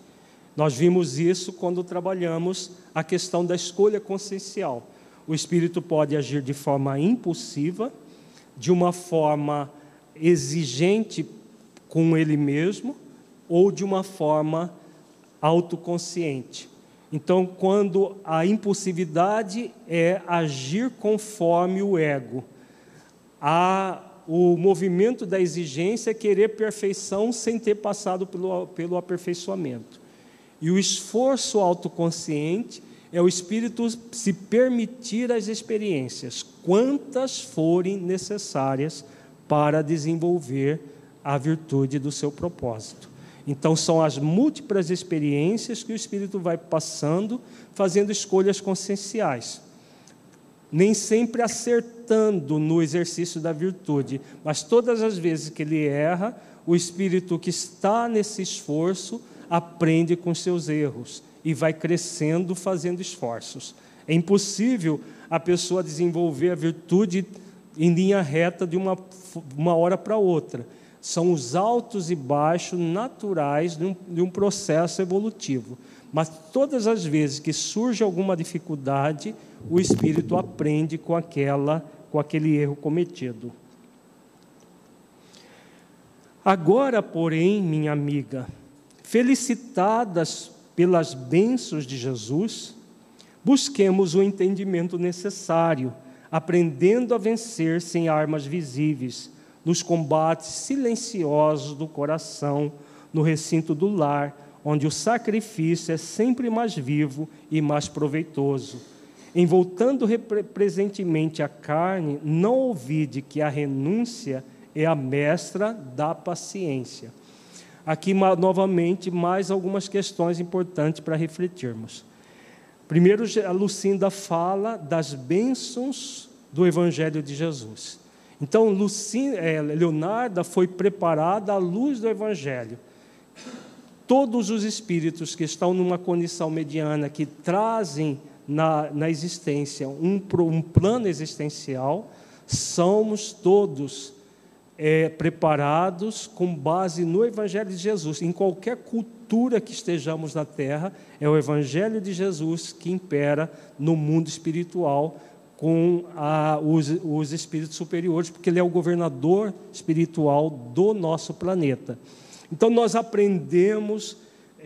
[SPEAKER 1] Nós vimos isso quando trabalhamos a questão da escolha consciencial. O espírito pode agir de forma impulsiva, de uma forma exigente com ele mesmo ou de uma forma autoconsciente. Então, quando a impulsividade é agir conforme o ego, a, o movimento da exigência é querer perfeição sem ter passado pelo, pelo aperfeiçoamento. E o esforço autoconsciente é o espírito se permitir as experiências, quantas forem necessárias para desenvolver a virtude do seu propósito. Então, são as múltiplas experiências que o Espírito vai passando, fazendo escolhas conscienciais. Nem sempre acertando no exercício da virtude, mas todas as vezes que ele erra, o Espírito que está nesse esforço aprende com seus erros e vai crescendo fazendo esforços. É impossível a pessoa desenvolver a virtude em linha reta de uma, uma hora para outra. São os altos e baixos naturais de um, de um processo evolutivo. Mas todas as vezes que surge alguma dificuldade, o espírito aprende com aquela com aquele erro cometido. Agora, porém, minha amiga, felicitadas pelas bênçãos de Jesus, busquemos o entendimento necessário aprendendo a vencer sem armas visíveis, nos combates silenciosos do coração, no recinto do lar, onde o sacrifício é sempre mais vivo e mais proveitoso. Envoltando presentemente a carne, não ouvide que a renúncia é a mestra da paciência. Aqui, novamente, mais algumas questões importantes para refletirmos. Primeiro, a Lucinda fala das bênçãos do Evangelho de Jesus. Então, Lucinda, é, Leonarda foi preparada à luz do Evangelho. Todos os espíritos que estão numa condição mediana, que trazem na, na existência um, um plano existencial, somos todos é, preparados com base no Evangelho de Jesus. Em qualquer cultura que estejamos na Terra, é o Evangelho de Jesus que impera no mundo espiritual com a, os, os espíritos superiores, porque ele é o governador espiritual do nosso planeta. Então, nós aprendemos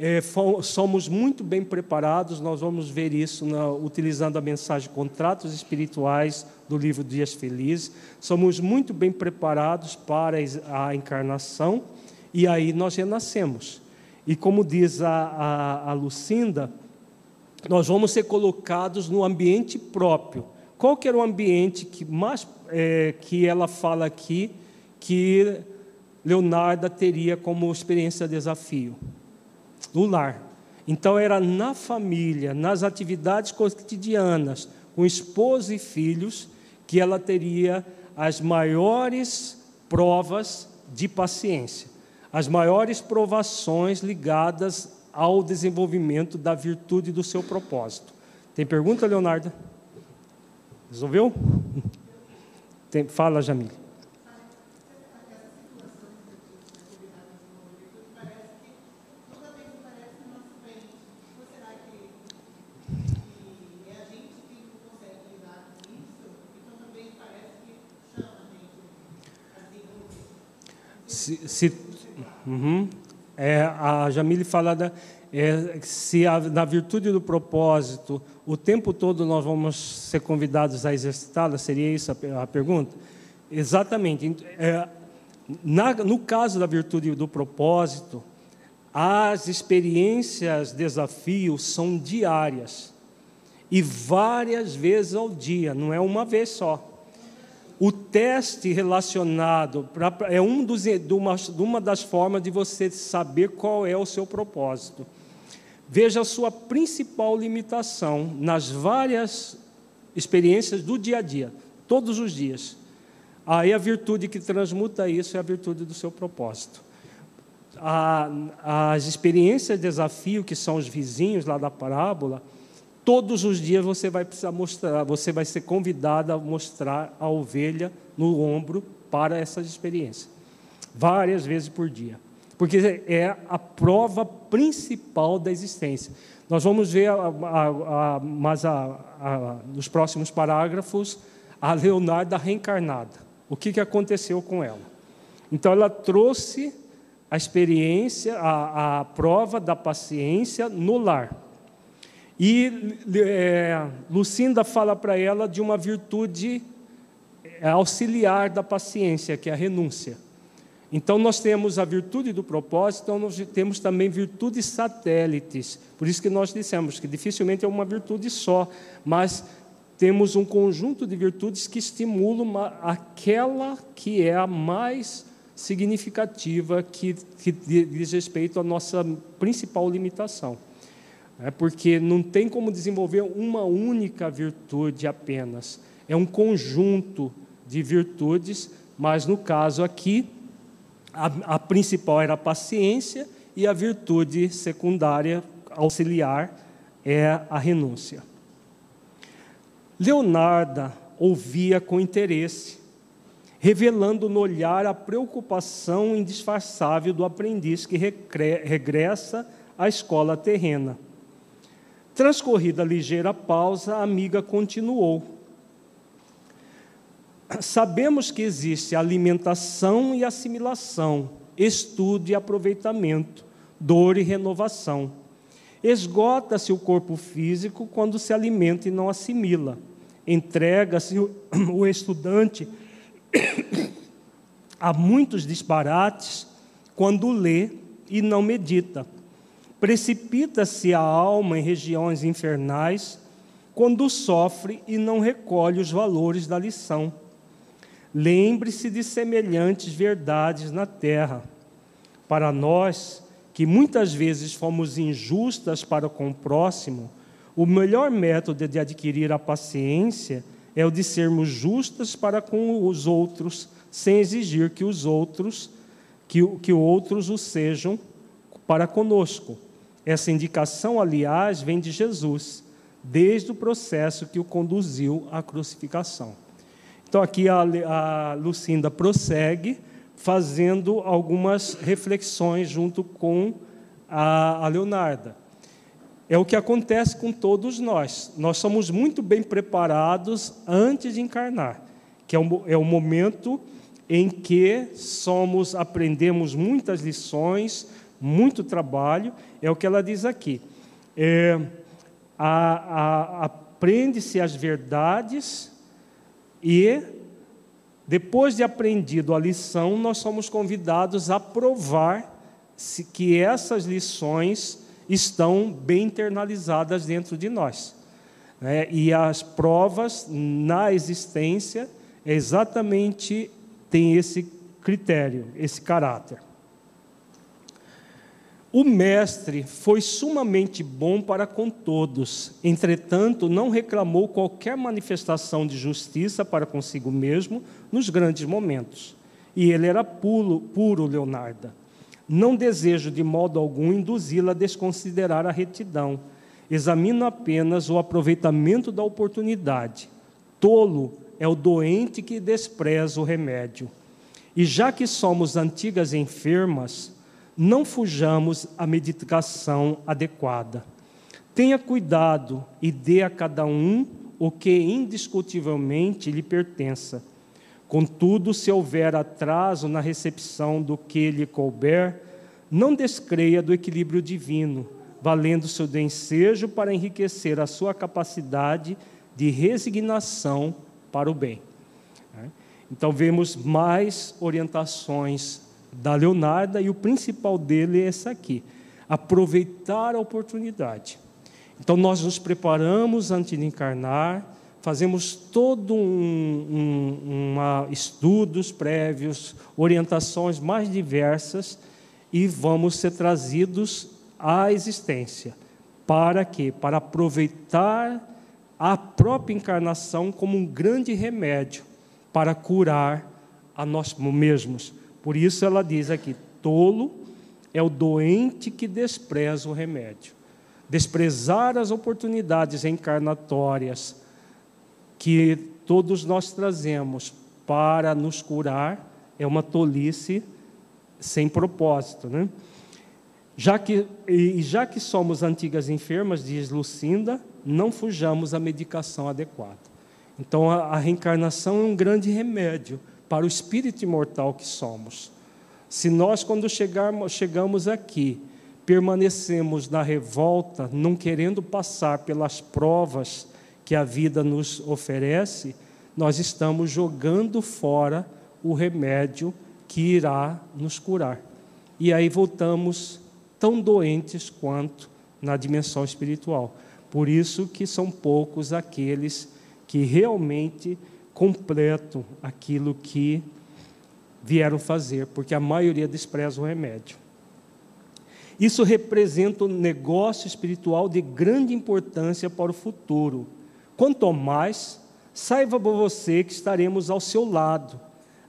[SPEAKER 1] é, somos muito bem preparados, nós vamos ver isso na, utilizando a mensagem Contratos Espirituais do livro Dias Felizes. Somos muito bem preparados para a encarnação e aí nós renascemos. E como diz a, a, a Lucinda, nós vamos ser colocados no ambiente próprio. Qual que era o ambiente que mais é, que ela fala aqui que Leonardo teria como experiência desafio? No lar. Então era na família, nas atividades cotidianas, com esposo e filhos, que ela teria as maiores provas de paciência as maiores provações ligadas ao desenvolvimento da virtude do seu propósito. Tem pergunta, Leonardo? Resolveu? Tem, fala, Jamile. Se, se Uhum. É, a Jamile fala da, é, se a, na virtude do propósito, o tempo todo nós vamos ser convidados a exercitá-la, seria isso a, a pergunta? Exatamente. É, na, no caso da virtude do propósito, as experiências, desafios são diárias e várias vezes ao dia, não é uma vez só. O teste relacionado pra, é um dos, de, uma, uma das formas de você saber qual é o seu propósito. Veja a sua principal limitação nas várias experiências do dia a dia, todos os dias. Aí a virtude que transmuta isso é a virtude do seu propósito. A, as experiências de desafio, que são os vizinhos lá da parábola, Todos os dias você vai precisar mostrar, você vai ser convidado a mostrar a ovelha no ombro para essas experiências. Várias vezes por dia. Porque é a prova principal da existência. Nós vamos ver, a, a, a, mas nos próximos parágrafos, a Leonarda reencarnada. O que, que aconteceu com ela? Então, ela trouxe a experiência, a, a prova da paciência no lar. E é, Lucinda fala para ela de uma virtude é, auxiliar da paciência, que é a renúncia. Então, nós temos a virtude do propósito, então nós temos também virtudes satélites. Por isso que nós dissemos que dificilmente é uma virtude só, mas temos um conjunto de virtudes que estimulam aquela que é a mais significativa, que, que diz respeito à nossa principal limitação é porque não tem como desenvolver uma única virtude apenas. É um conjunto de virtudes, mas no caso aqui, a, a principal era a paciência e a virtude secundária, auxiliar, é a renúncia. Leonarda ouvia com interesse, revelando no olhar a preocupação indisfarçável do aprendiz que regressa à escola terrena Transcorrida ligeira pausa, a amiga continuou. Sabemos que existe alimentação e assimilação, estudo e aproveitamento, dor e renovação. Esgota-se o corpo físico quando se alimenta e não assimila. Entrega-se o estudante a muitos disparates quando lê e não medita. Precipita-se a alma em regiões infernais quando sofre e não recolhe os valores da lição. Lembre-se de semelhantes verdades na terra. Para nós, que muitas vezes fomos injustas para com o próximo, o melhor método de adquirir a paciência é o de sermos justas para com os outros, sem exigir que os outros, que, que outros o sejam para conosco. Essa indicação, aliás, vem de Jesus, desde o processo que o conduziu à crucificação. Então, aqui a, a Lucinda prossegue, fazendo algumas reflexões junto com a, a Leonarda. É o que acontece com todos nós. Nós somos muito bem preparados antes de encarnar, que é o, é o momento em que somos aprendemos muitas lições, muito trabalho, é o que ela diz aqui. É, Aprende-se as verdades e, depois de aprendido a lição, nós somos convidados a provar se, que essas lições estão bem internalizadas dentro de nós. Né? E as provas na existência exatamente têm esse critério, esse caráter. O mestre foi sumamente bom para com todos, entretanto, não reclamou qualquer manifestação de justiça para consigo mesmo nos grandes momentos. E ele era puro, puro Leonardo. Não desejo de modo algum induzi-la a desconsiderar a retidão. Examino apenas o aproveitamento da oportunidade. Tolo é o doente que despreza o remédio. E já que somos antigas enfermas, não fujamos à medicação adequada. Tenha cuidado e dê a cada um o que indiscutivelmente lhe pertença Contudo, se houver atraso na recepção do que lhe couber, não descreia do equilíbrio divino, valendo seu ensejo para enriquecer a sua capacidade de resignação para o bem. Então, vemos mais orientações da Leonarda e o principal dele é esse aqui: aproveitar a oportunidade. Então, nós nos preparamos antes de encarnar fazemos todo um, um uma, estudos prévios, orientações mais diversas e vamos ser trazidos à existência. Para quê? Para aproveitar a própria encarnação como um grande remédio para curar a nós mesmos. Por isso ela diz aqui: tolo é o doente que despreza o remédio. Desprezar as oportunidades encarnatórias que todos nós trazemos para nos curar é uma tolice sem propósito, né? Já que, e já que somos antigas enfermas, diz Lucinda, não fujamos à medicação adequada. Então, a, a reencarnação é um grande remédio para o espírito imortal que somos. Se nós, quando chegarmos, chegamos aqui, permanecemos na revolta, não querendo passar pelas provas que a vida nos oferece, nós estamos jogando fora o remédio que irá nos curar. E aí voltamos tão doentes quanto na dimensão espiritual. Por isso que são poucos aqueles que realmente completam aquilo que vieram fazer, porque a maioria despreza o remédio. Isso representa um negócio espiritual de grande importância para o futuro Quanto mais, saiba você que estaremos ao seu lado,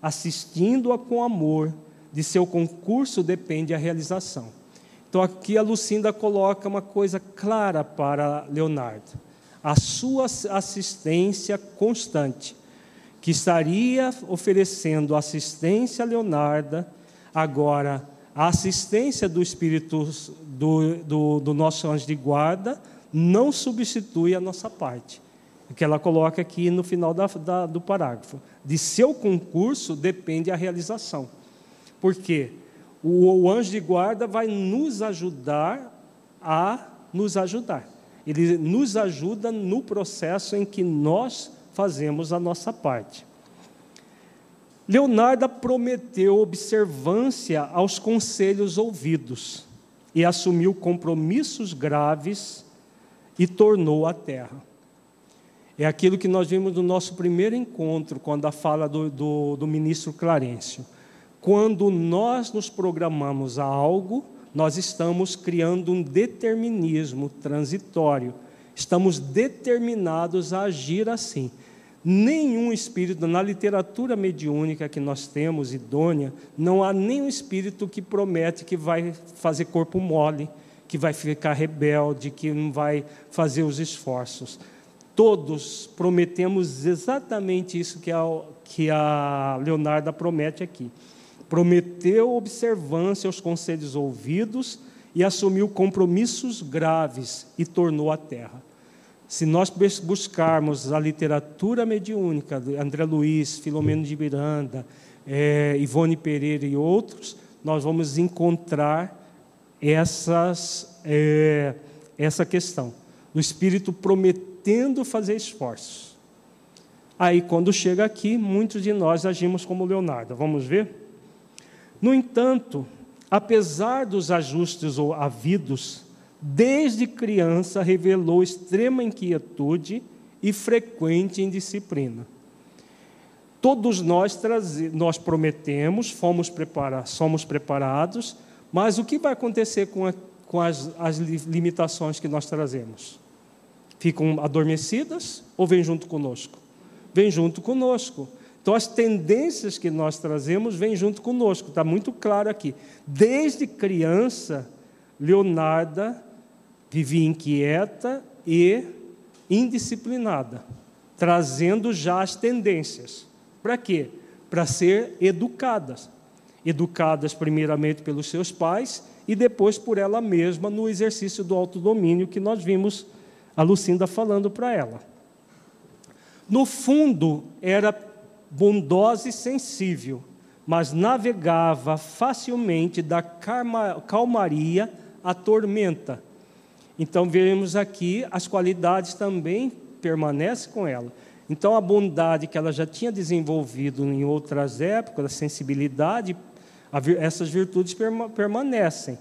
[SPEAKER 1] assistindo-a com amor, de seu concurso depende a realização. Então aqui a Lucinda coloca uma coisa clara para Leonardo: a sua assistência constante, que estaria oferecendo assistência a Leonardo, agora a assistência do Espírito do, do, do nosso anjo de guarda não substitui a nossa parte que ela coloca aqui no final da, da, do parágrafo. De seu concurso depende a realização. Por quê? O, o anjo de guarda vai nos ajudar a nos ajudar. Ele nos ajuda no processo em que nós fazemos a nossa parte. Leonardo prometeu observância aos conselhos ouvidos e assumiu compromissos graves e tornou a terra. É aquilo que nós vimos no nosso primeiro encontro, quando a fala do, do, do ministro Clarencio. Quando nós nos programamos a algo, nós estamos criando um determinismo transitório. Estamos determinados a agir assim. Nenhum espírito, na literatura mediúnica que nós temos, idônea, não há nenhum espírito que promete que vai fazer corpo mole, que vai ficar rebelde, que não vai fazer os esforços todos prometemos exatamente isso que a, que a Leonarda promete aqui. Prometeu observância aos conselhos ouvidos e assumiu compromissos graves e tornou a terra. Se nós buscarmos a literatura mediúnica, André Luiz, Filomeno de Miranda, é, Ivone Pereira e outros, nós vamos encontrar essas, é, essa questão. O Espírito prometendo fazer esforços. Aí, quando chega aqui, muitos de nós agimos como Leonardo. Vamos ver? No entanto, apesar dos ajustes ou havidos, desde criança revelou extrema inquietude e frequente indisciplina. Todos nós, nós prometemos, fomos preparados, somos preparados, mas o que vai acontecer com, a, com as, as limitações que nós trazemos? Ficam adormecidas ou vêm junto conosco? Vêm junto conosco. Então, as tendências que nós trazemos vêm junto conosco, está muito claro aqui. Desde criança, Leonarda vivia inquieta e indisciplinada, trazendo já as tendências. Para quê? Para ser educadas. Educadas primeiramente pelos seus pais e depois por ela mesma no exercício do autodomínio que nós vimos a Lucinda falando para ela. No fundo, era bondosa e sensível, mas navegava facilmente da calmaria à tormenta. Então, vemos aqui as qualidades também permanecem com ela. Então, a bondade que ela já tinha desenvolvido em outras épocas, a sensibilidade, essas virtudes permanecem.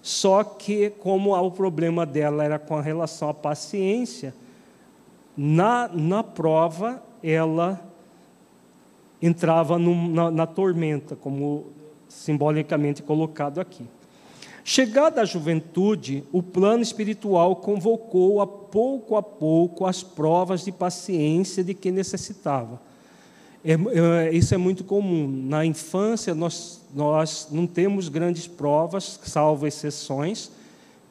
[SPEAKER 1] Só que, como o problema dela era com relação à paciência, na, na prova ela entrava na, na tormenta, como simbolicamente colocado aqui. Chegada à juventude, o plano espiritual convocou a pouco a pouco as provas de paciência de que necessitava. É, é, isso é muito comum. Na infância, nós, nós não temos grandes provas, salvo exceções,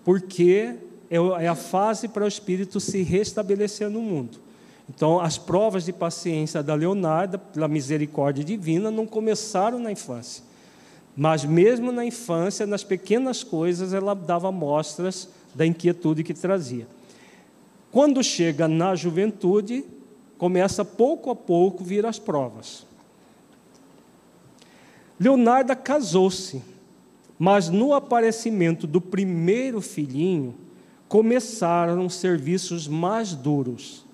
[SPEAKER 1] porque é, é a fase para o espírito se restabelecer no mundo. Então, as provas de paciência da Leonarda, pela misericórdia divina, não começaram na infância. Mas mesmo na infância, nas pequenas coisas, ela dava mostras da inquietude que trazia. Quando chega na juventude, começa pouco a pouco vir as provas. Leonarda casou-se, mas no aparecimento do primeiro filhinho, começaram os serviços mais duros.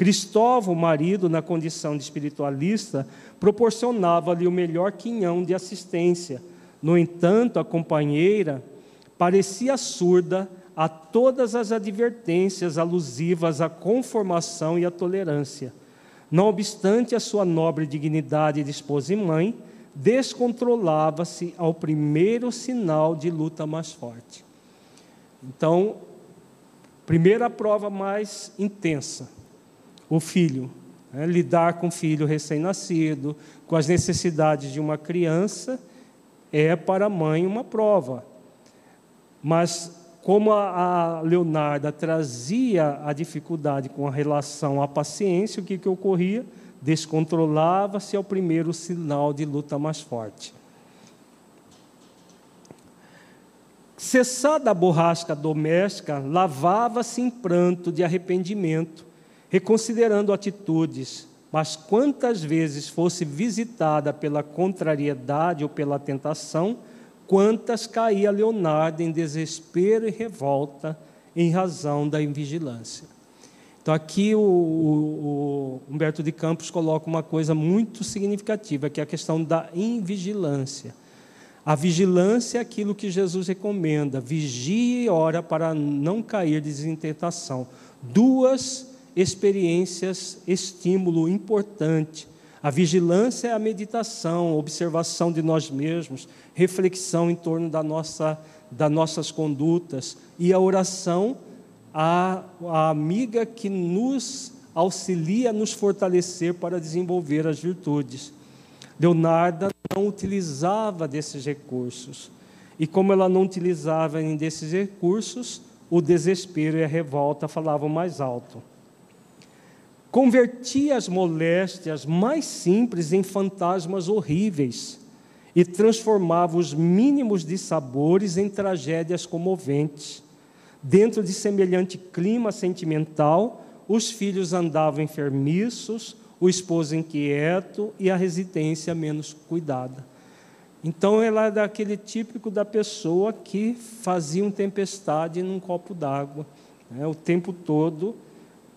[SPEAKER 1] Cristóvão, marido, na condição de espiritualista, proporcionava-lhe o melhor quinhão de assistência. No entanto, a companheira parecia surda a todas as advertências alusivas à conformação e à tolerância. Não obstante a sua nobre dignidade de esposa e mãe, descontrolava-se ao primeiro sinal de luta mais forte. Então, primeira prova mais intensa, o filho é, lidar com o filho recém-nascido, com as necessidades de uma criança, é para a mãe uma prova. Mas, como a, Leonarda trazia a dificuldade com relação à paciência, o que, que ocorria? Descontrolava-se ao primeiro sinal de luta mais forte. Cessada a borrasca doméstica, lavava-se em pranto de arrependimento reconsiderando atitudes, mas quantas vezes fosse visitada pela contrariedade ou pela tentação, quantas caía Leonardo em desespero e revolta em razão da invigilância. Então, aqui o, o, o Humberto de Campos coloca uma coisa muito significativa, que é a questão da invigilância. A vigilância é aquilo que Jesus recomenda: vigie e ora para não cair em tentação. Duas experiências, estímulo importante. A vigilância é a meditação, observação de nós mesmos, reflexão em torno da nossa, das nossas condutas. E a oração, a, a amiga que nos auxilia a nos fortalecer para desenvolver as virtudes. Leonarda não utilizava desses recursos. E como ela não utilizava desses recursos, o desespero e a revolta falavam mais alto convertia as moléstias mais simples em fantasmas horríveis e transformava os mínimos dissabores em tragédias comoventes. Dentro de semelhante clima sentimental, os filhos andavam enfermiços, o esposo inquieto e a residência menos cuidada. Então ela é daquele típico da pessoa que fazia uma tempestade num copo d'água, né, o tempo todo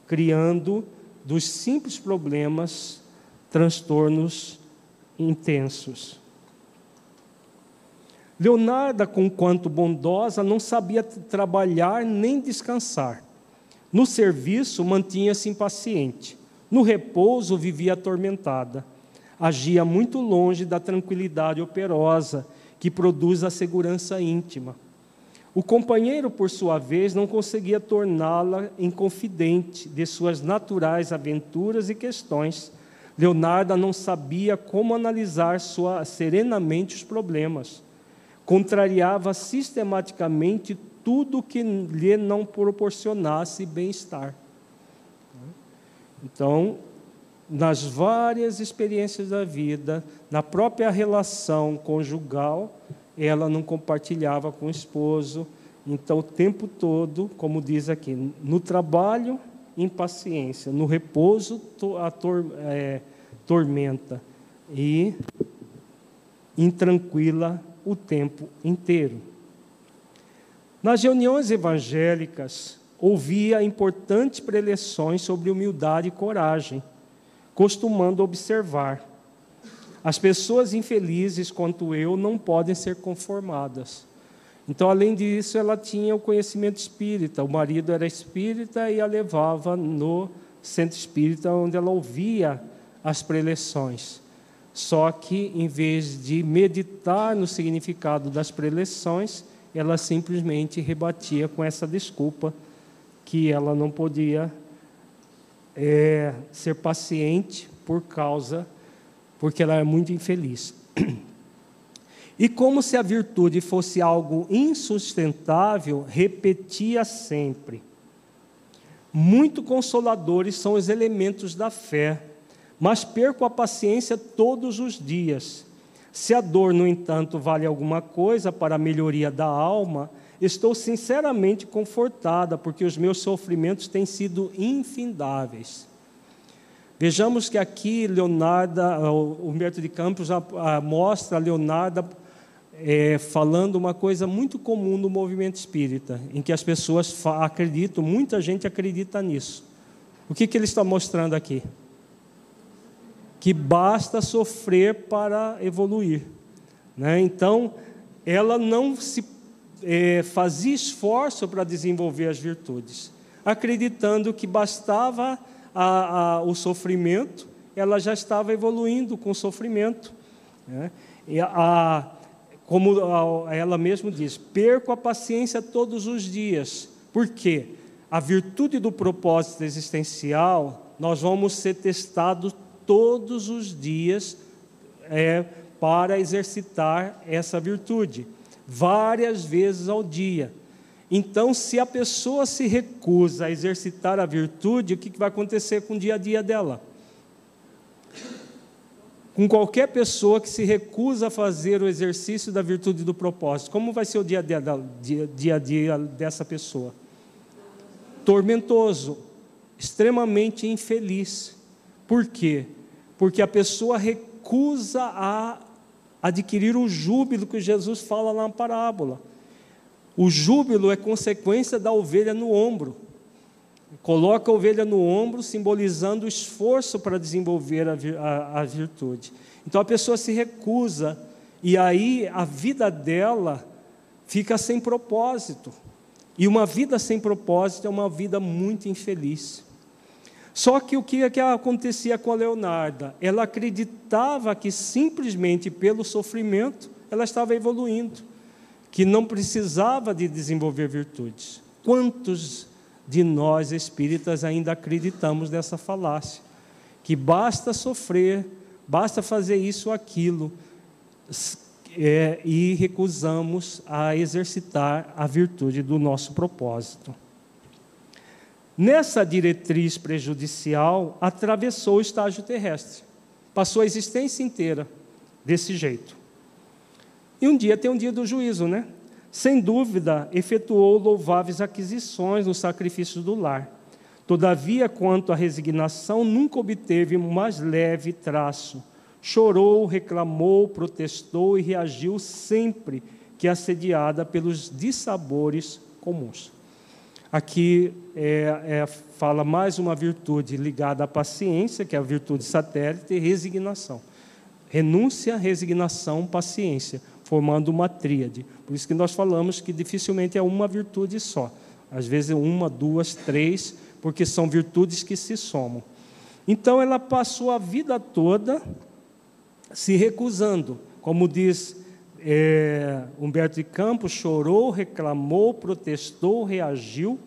[SPEAKER 1] criando dos simples problemas transtornos intensos. Leonarda, conquanto bondosa, não sabia trabalhar nem descansar. No serviço, mantinha-se impaciente. No repouso, vivia atormentada. Agia muito longe da tranquilidade operosa que produz a segurança íntima. O companheiro, por sua vez, não conseguia torná-la inconfidente de suas naturais aventuras e questões. Leonarda não sabia como analisar sua, serenamente os problemas. Contrariava sistematicamente tudo que lhe não proporcionasse bem-estar. Então, nas várias experiências da vida, na própria relação conjugal, ela não compartilhava com o esposo. Então, o tempo todo, como diz aqui, no trabalho, impaciência, no repouso, a tor é, tormenta, e intranquila o tempo inteiro. Nas reuniões evangélicas, ouvia importantes preleções sobre humildade e coragem, costumando observar: as pessoas infelizes quanto eu não podem ser conformadas. Então, além disso, ela tinha o conhecimento espírita. O marido era espírita e a levava no centro espírita, onde ela ouvia as preleções. Só que, em vez de meditar no significado das preleções, ela simplesmente rebatia com essa desculpa que ela não podia é, ser paciente por causa, porque ela é muito infeliz. E como se a virtude fosse algo insustentável, repetia sempre. Muito consoladores são os elementos da fé, mas perco a paciência todos os dias se a dor, no entanto, vale alguma coisa para a melhoria da alma, estou sinceramente confortada, porque os meus sofrimentos têm sido infindáveis. Vejamos que aqui Leonarda, o Humberto de Campos já mostra a Leonarda é, falando uma coisa muito comum no movimento espírita, em que as pessoas acreditam, muita gente acredita nisso. O que, que ele está mostrando aqui? que basta sofrer para evoluir. Né? Então, ela não se é, fazia esforço para desenvolver as virtudes, acreditando que bastava a, a, o sofrimento, ela já estava evoluindo com o sofrimento. Né? E a, como ela mesma diz, perco a paciência todos os dias. Por quê? A virtude do propósito existencial, nós vamos ser testados todos os dias é, para exercitar essa virtude, várias vezes ao dia. Então, se a pessoa se recusa a exercitar a virtude, o que vai acontecer com o dia a dia dela? Com qualquer pessoa que se recusa a fazer o exercício da virtude do propósito, como vai ser o dia a dia, dia, dia, a dia dessa pessoa? Tormentoso, extremamente infeliz. Por quê? Porque a pessoa recusa a adquirir o júbilo que Jesus fala na parábola. O júbilo é consequência da ovelha no ombro. Coloca a ovelha no ombro, simbolizando o esforço para desenvolver a, a, a virtude. Então a pessoa se recusa, e aí a vida dela fica sem propósito. E uma vida sem propósito é uma vida muito infeliz. Só que o que, é que acontecia com a Leonarda? Ela acreditava que simplesmente pelo sofrimento ela estava evoluindo, que não precisava de desenvolver virtudes. Quantos de nós espíritas ainda acreditamos nessa falácia? Que basta sofrer, basta fazer isso ou aquilo, é, e recusamos a exercitar a virtude do nosso propósito. Nessa diretriz prejudicial, atravessou o estágio terrestre. Passou a existência inteira desse jeito. E um dia tem um dia do juízo, né? Sem dúvida, efetuou louváveis aquisições no sacrifício do lar. Todavia, quanto à resignação, nunca obteve mais leve traço, chorou, reclamou, protestou e reagiu sempre que assediada pelos dissabores comuns. Aqui é, é, fala mais uma virtude ligada à paciência, que é a virtude satélite, e resignação. Renúncia, resignação, paciência, formando uma tríade. Por isso que nós falamos que dificilmente é uma virtude só. Às vezes uma, duas, três, porque são virtudes que se somam. Então ela passou a vida toda se recusando. Como diz é, Humberto de Campos, chorou, reclamou, protestou, reagiu,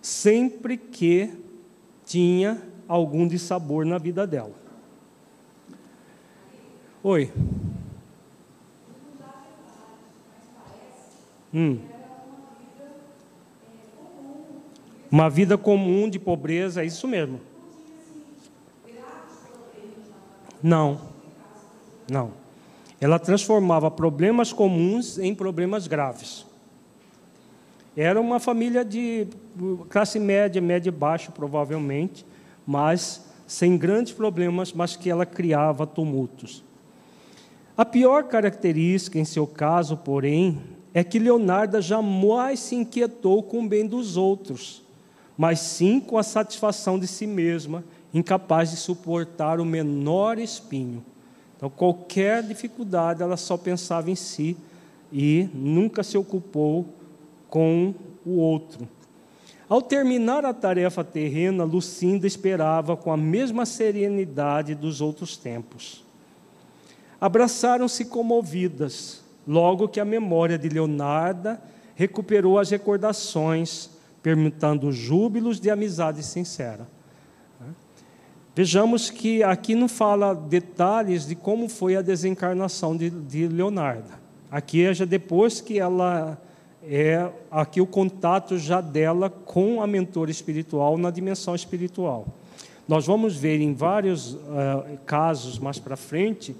[SPEAKER 1] sempre que tinha algum dissabor na vida dela. Oi. Hum. Uma vida comum de pobreza, é isso mesmo. Não. Não. Ela transformava problemas comuns em problemas graves. Era uma família de classe média, média e baixa, provavelmente, mas sem grandes problemas, mas que ela criava tumultos. A pior característica em seu caso, porém, é que Leonarda jamais se inquietou com o bem dos outros, mas sim com a satisfação de si mesma, incapaz de suportar o menor espinho. Então, qualquer dificuldade, ela só pensava em si e nunca se ocupou com o outro. Ao terminar a tarefa terrena, Lucinda esperava com a mesma serenidade dos outros tempos. Abraçaram-se comovidas, logo que a memória de Leonarda recuperou as recordações, permitindo júbilos de amizade sincera. Vejamos que aqui não fala detalhes de como foi a desencarnação de, de Leonardo. Aqui é já depois que ela é aqui o contato já dela com a mentora espiritual na dimensão espiritual. Nós vamos ver em vários uh, casos mais para frente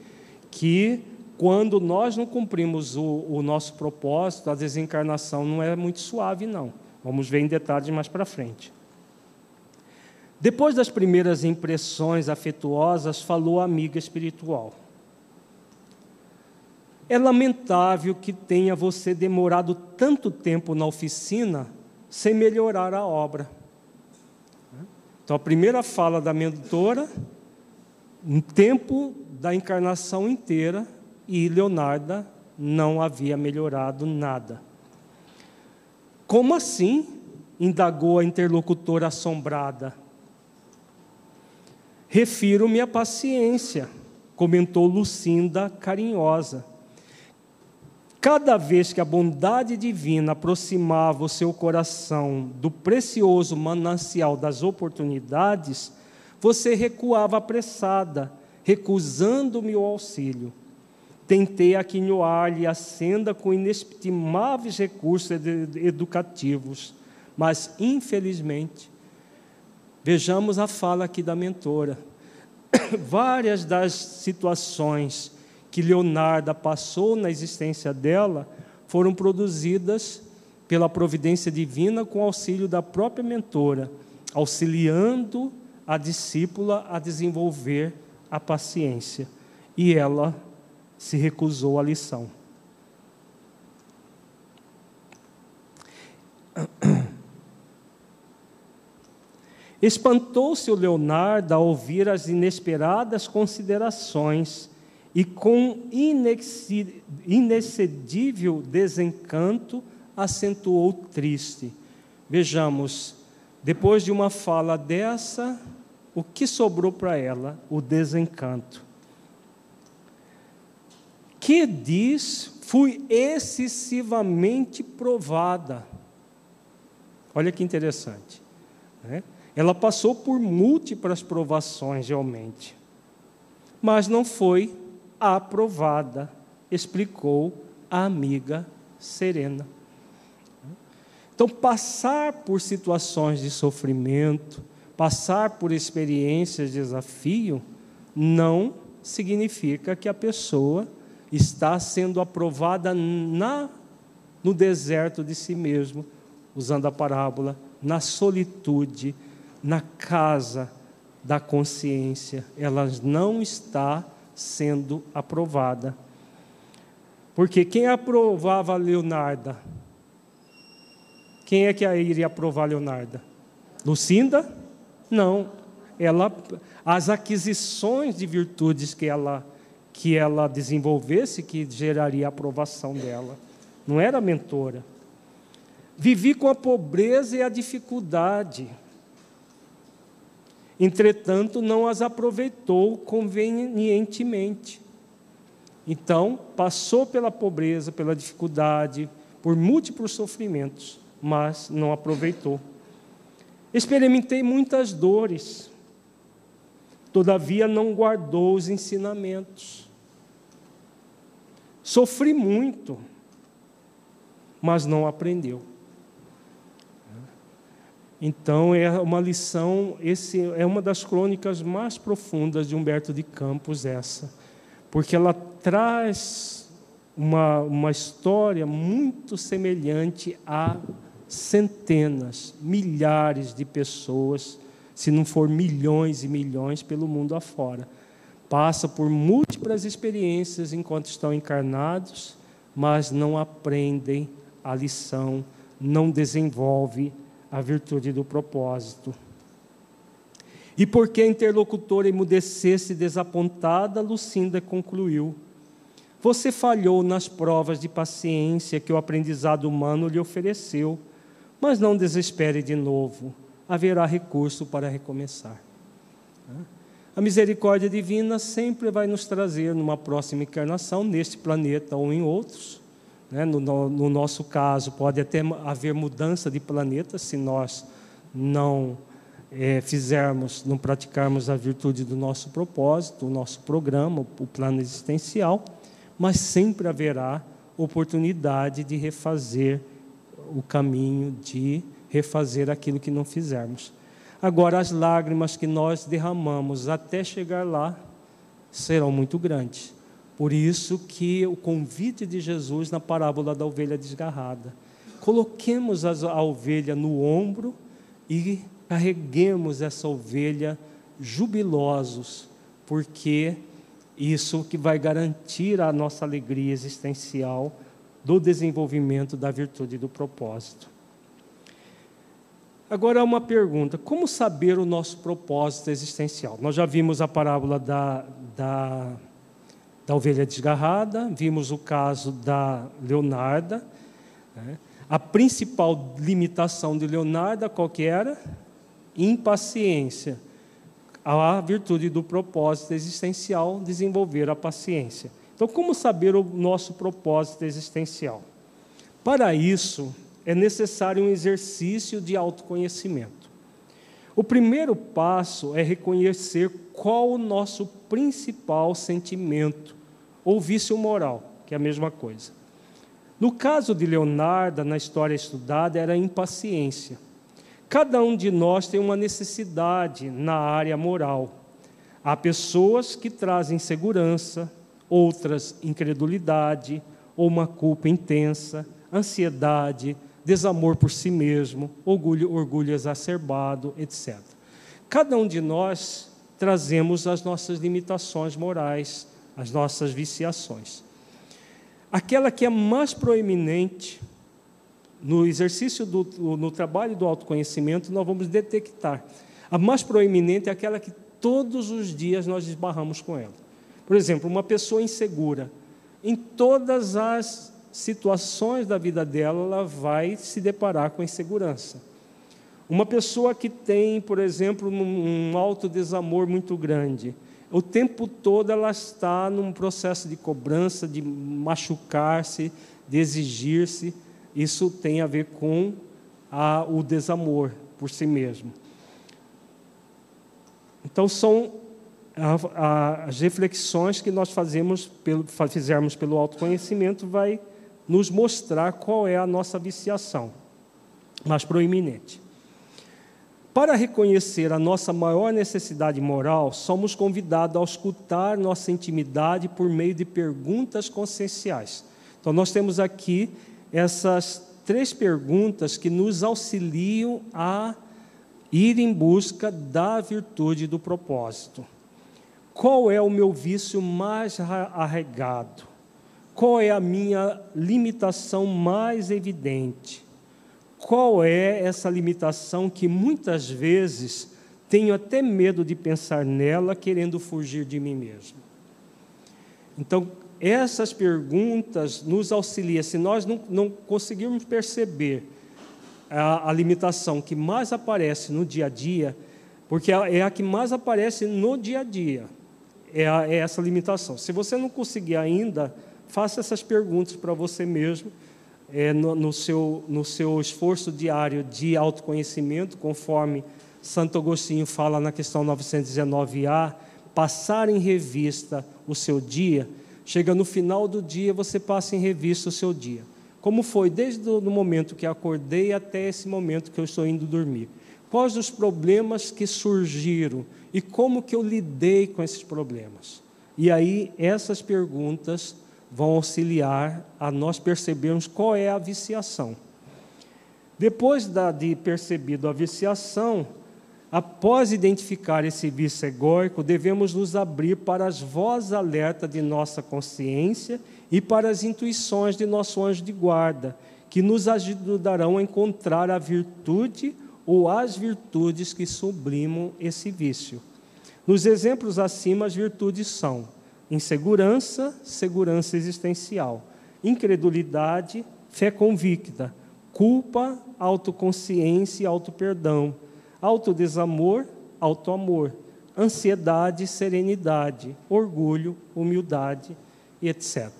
[SPEAKER 1] que quando nós não cumprimos o, o, nosso propósito, a desencarnação não é muito suave, não. Vamos ver em detalhes mais para frente. Depois das primeiras impressões afetuosas, falou a amiga espiritual. É lamentável que tenha você demorado tanto tempo na oficina sem melhorar a obra. Então, a primeira fala da mentora, um tempo da encarnação inteira, e Leonarda não havia melhorado nada. Como assim? indagou a interlocutora assombrada. Refiro-me à paciência, comentou Lucinda carinhosa. Cada vez que a bondade divina aproximava o seu coração do precioso manancial das oportunidades, você recuava apressada, recusando-me o auxílio. Tentei aquinhoar-lhe a senda com inestimáveis recursos educativos, mas, infelizmente, Vejamos a fala aqui da mentora. Várias das situações que Leonarda passou na existência dela foram produzidas pela providência divina com auxílio da própria mentora, auxiliando a discípula a desenvolver a paciência. E ela se recusou à lição. Espantou-se o Leonardo ao ouvir as inesperadas considerações e, com inexcedível desencanto, acentuou triste. Vejamos, depois de uma fala dessa, o que sobrou para ela? O desencanto. Que diz, fui excessivamente provada. Olha que interessante. Né? Ela passou por múltiplas provações realmente, mas não foi aprovada, explicou a amiga Serena. Então, passar por situações de sofrimento, passar por experiências de desafio, não significa que a pessoa está sendo aprovada na, no deserto de si mesmo, usando a parábola, na solitude, na casa da consciência, ela não está sendo aprovada. Porque quem aprovava Leonarda? Quem é que iria aprovar Leonarda? Lucinda? Não. Ela, as aquisições de virtudes que ela que ela desenvolvesse que geraria a aprovação dela. Não era mentora. Vivi com a pobreza e a dificuldade. Entretanto, não as aproveitou convenientemente. Então, passou pela pobreza, pela dificuldade, por múltiplos sofrimentos, mas não aproveitou. Experimentei muitas dores, todavia não guardou os ensinamentos. Sofri muito, mas não aprendeu. Então é uma lição, esse é uma das crônicas mais profundas de Humberto de Campos essa, porque ela traz uma, uma história muito semelhante a centenas, milhares de pessoas, se não for milhões e milhões pelo mundo afora. Passa por múltiplas experiências enquanto estão encarnados, mas não aprendem a lição, não desenvolve a virtude do propósito. E porque a interlocutora emudecesse desapontada, Lucinda concluiu: Você falhou nas provas de paciência que o aprendizado humano lhe ofereceu, mas não desespere de novo, haverá recurso para recomeçar. A misericórdia divina sempre vai nos trazer, numa próxima encarnação, neste planeta ou em outros, né? No, no, no, nosso caso, pode até haver mudança de planeta se nós não é, fizermos, não praticarmos a virtude do nosso propósito, o nosso programa, o plano existencial, mas sempre haverá oportunidade de refazer o caminho, de refazer aquilo que não fizermos. Agora, as lágrimas que nós derramamos até chegar lá serão muito grandes. Por isso que o convite de Jesus na parábola da ovelha desgarrada. Coloquemos a ovelha no ombro e carreguemos essa ovelha jubilosos, porque isso que vai garantir a nossa alegria existencial do desenvolvimento da virtude do propósito. Agora uma pergunta: como saber o nosso propósito existencial? Nós já vimos a parábola da, da da ovelha desgarrada, vimos o caso da Leonarda. Né? A principal limitação de Leonarda qual que era? Impaciência. A virtude do propósito existencial, desenvolver a paciência. Então, como saber o nosso propósito existencial? Para isso, é necessário um exercício de autoconhecimento. O primeiro passo é reconhecer qual o nosso principal sentimento ou vício moral, que é a mesma coisa. No caso de Leonardo, na história estudada, era a impaciência. Cada um de nós tem uma necessidade na área moral. Há pessoas que trazem segurança, outras incredulidade, ou uma culpa intensa, ansiedade, desamor por si mesmo, orgulho, orgulho exacerbado, etc. Cada um de nós trazemos as nossas limitações morais, as nossas viciações. Aquela que é mais proeminente no exercício do no trabalho do autoconhecimento, nós vamos detectar. A mais proeminente é aquela que todos os dias nós esbarramos com ela. Por exemplo, uma pessoa insegura, em todas as situações da vida dela, ela vai se deparar com insegurança. Uma pessoa que tem, por exemplo, um alto desamor muito grande, o tempo todo ela está num processo de cobrança, de machucar-se, de exigir-se. Isso tem a ver com a, o desamor por si mesmo. Então, são a, a, as reflexões que nós fazemos pelo, fizermos pelo autoconhecimento vai nos mostrar qual é a nossa viciação mais proeminente. Para reconhecer a nossa maior necessidade moral, somos convidados a escutar nossa intimidade por meio de perguntas conscienciais. Então, nós temos aqui essas três perguntas que nos auxiliam a ir em busca da virtude do propósito. qual é o meu vício mais arregado? Qual é a minha limitação mais evidente? Qual é essa limitação que muitas vezes tenho até medo de pensar nela, querendo fugir de mim mesmo? Então, essas perguntas nos auxiliam. Se nós não, não conseguirmos perceber a, a, limitação que mais aparece no dia a dia, porque é a que mais aparece no dia a dia, é, a, é essa limitação. Se você não conseguir ainda, faça essas perguntas para você mesmo, é, no, no, seu, no seu esforço diário de autoconhecimento, conforme Santo Agostinho fala na questão 919A, passar em revista o seu dia, chega no final do dia, você passa em revista o seu dia. Como foi desde o momento que acordei até esse momento que eu estou indo dormir? Quais os problemas que surgiram e como que eu lidei com esses problemas? E aí essas perguntas vão auxiliar a nós percebermos qual é a viciação. Depois de percebido a viciação, após identificar esse vício egóico, devemos nos abrir para as vozes alerta de nossa consciência e para as intuições de nosso anjo de guarda, que nos ajudarão a encontrar a virtude ou as virtudes que sublimam esse vício. Nos exemplos acima, as virtudes são insegurança, segurança existencial, incredulidade, fé convicta, culpa, autoconsciência e autoperdão, autodesamor, autoamor, ansiedade, serenidade, orgulho, humildade e etc.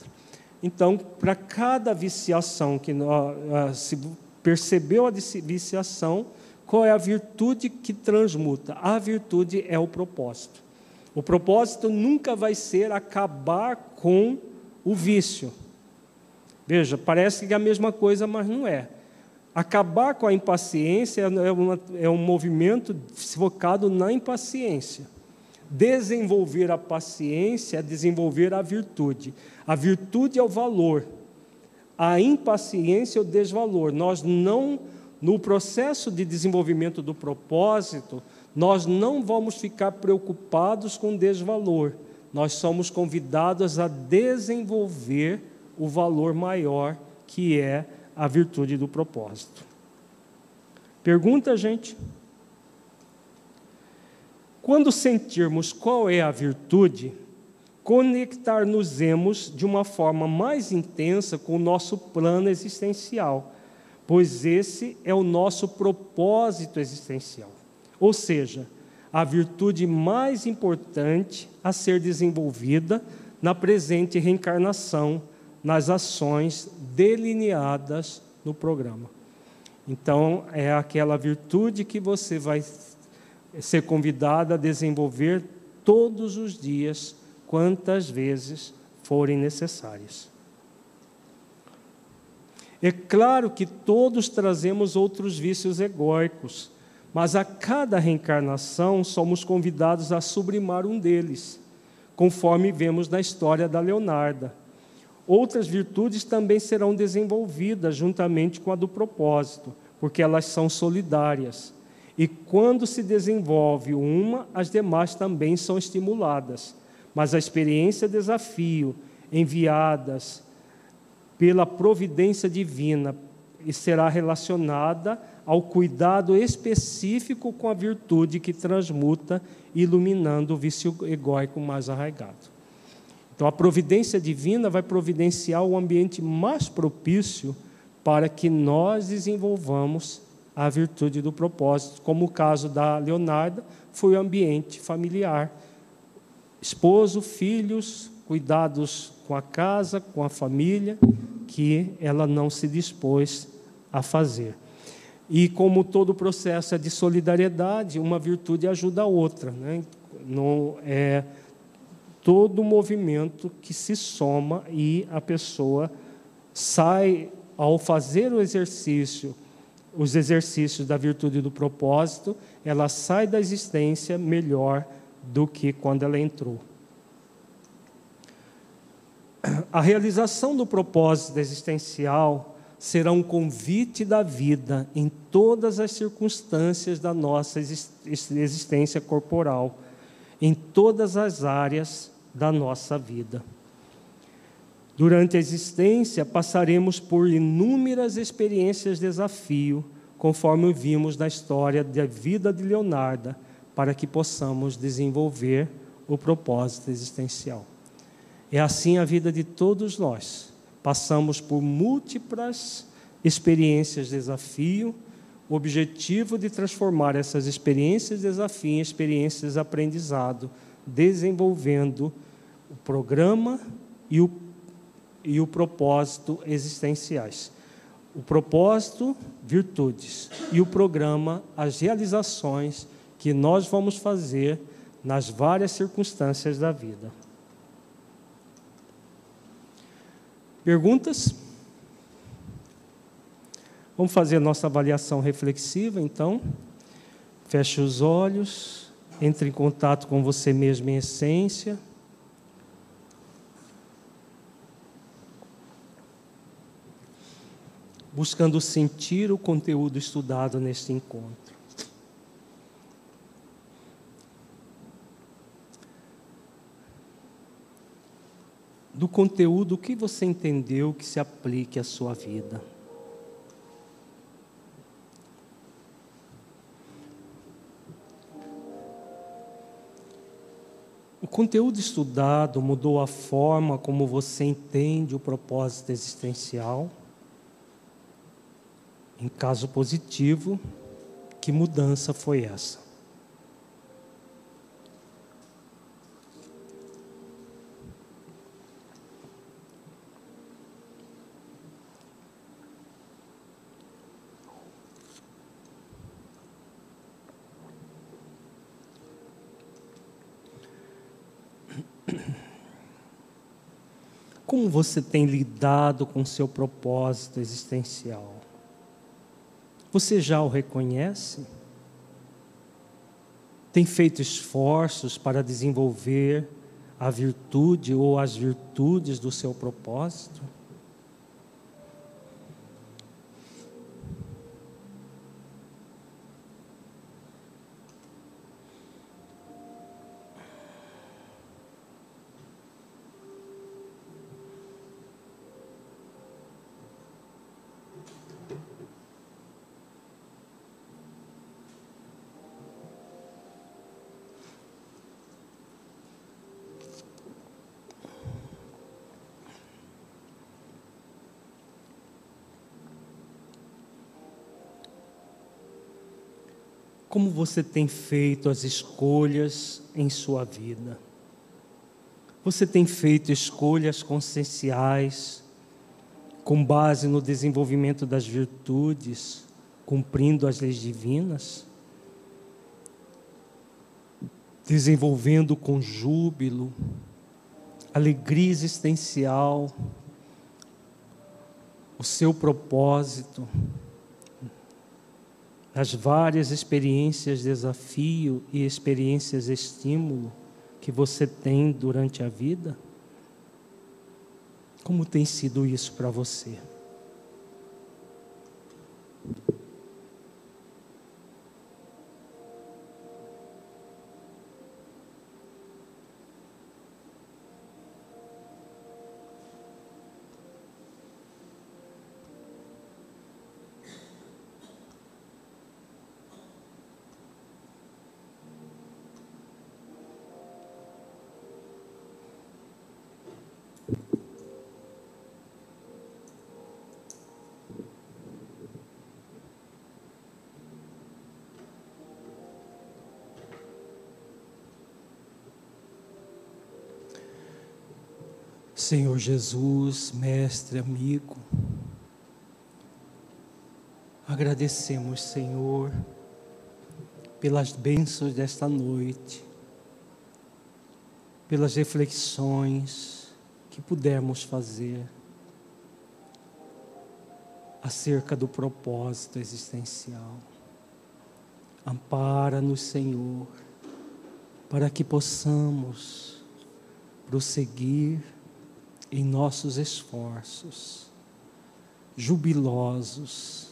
[SPEAKER 1] Então, para cada viciação que ah, se percebeu a viciação, qual é a virtude que transmuta? A virtude é o propósito. O propósito nunca vai ser acabar com o vício. Veja, parece que é a mesma coisa, mas não é. Acabar com a impaciência é, uma, é um movimento focado na impaciência. Desenvolver a paciência é desenvolver a virtude. A virtude é o valor. A impaciência é o desvalor. Nós não, no processo de desenvolvimento do propósito, nós não vamos ficar preocupados com desvalor. Nós somos convidados a desenvolver o valor maior que é a virtude do propósito. Pergunta, gente. Quando sentirmos qual é a virtude, conectar-nos-emos de uma forma mais intensa com o nosso plano existencial, pois esse é o nosso propósito existencial. Ou seja, a virtude mais importante a ser desenvolvida na presente reencarnação, nas ações delineadas no programa. Então, é aquela virtude que você vai ser convidado a desenvolver todos os dias, quantas vezes forem necessárias. É claro que todos trazemos outros vícios egóicos, mas a cada reencarnação somos convidados a sublimar um deles, conforme vemos na história da Leonarda. Outras virtudes também serão desenvolvidas juntamente com a do propósito, porque elas são solidárias. E quando se desenvolve uma, as demais também são estimuladas. Mas a experiência desafio, enviadas pela providência divina, será relacionada ao cuidado específico com a virtude que transmuta, iluminando o vício egóico mais arraigado. Então, a providência divina vai providenciar o ambiente mais propício para que nós desenvolvamos a virtude do propósito, como o caso da Leonarda foi o ambiente familiar. Esposo, filhos, cuidados com a casa, com a família, que ela não se dispôs a fazer. E como todo processo é de solidariedade, uma virtude ajuda a outra. Né? Não é todo movimento que se soma e a pessoa sai ao fazer o exercício, os exercícios da virtude do propósito, ela sai da existência melhor do que quando ela entrou. A realização do propósito existencial será um convite da vida em todas as circunstâncias da nossa existência corporal. em todas as áreas da nossa vida. Durante a existência, passaremos por inúmeras experiências de desafio, conforme vimos na história da vida de Leonardo, para que possamos desenvolver o propósito existencial. É assim a vida de todos nós. Passamos por múltiplas experiências de desafio, o objetivo de transformar essas experiências de desafio em experiências de aprendizado, desenvolvendo o programa e o, e o propósito existenciais. O propósito, virtudes, e o programa, as realizações que nós vamos fazer nas várias circunstâncias da vida. Perguntas? Vamos fazer a nossa avaliação reflexiva, então. Feche os olhos, entre em contato com você mesmo em essência. Buscando sentir o conteúdo estudado neste encontro. Do conteúdo que você entendeu que se aplique à sua vida. O conteúdo estudado mudou a forma como você entende o propósito existencial? Em caso positivo, que mudança foi essa? Como você tem lidado com seu propósito existencial? Você já o reconhece? Tem feito esforços para desenvolver a virtude ou as virtudes do seu propósito? Como você tem feito as escolhas em sua vida? Você tem feito escolhas conscienciais com base no desenvolvimento das virtudes, cumprindo as leis divinas? Desenvolvendo com júbilo, alegria existencial, o seu propósito as várias experiências desafio e experiências estímulo que você tem durante a vida? Como tem sido isso para você? Senhor Jesus, mestre, amigo, agradecemos, Senhor, pelas bênçãos desta noite, pelas reflexões que pudermos fazer acerca do propósito existencial. Ampara-nos, Senhor, para que possamos prosseguir em nossos esforços, jubilosos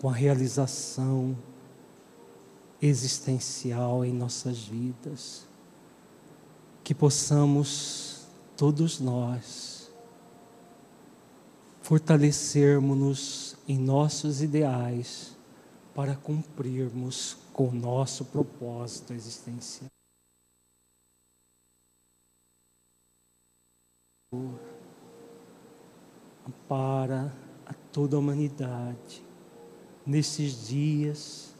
[SPEAKER 1] com a realização existencial em nossas vidas, que possamos, todos nós, fortalecermos-nos em nossos ideais para cumprirmos com o nosso propósito existencial. Para a toda a humanidade nesses dias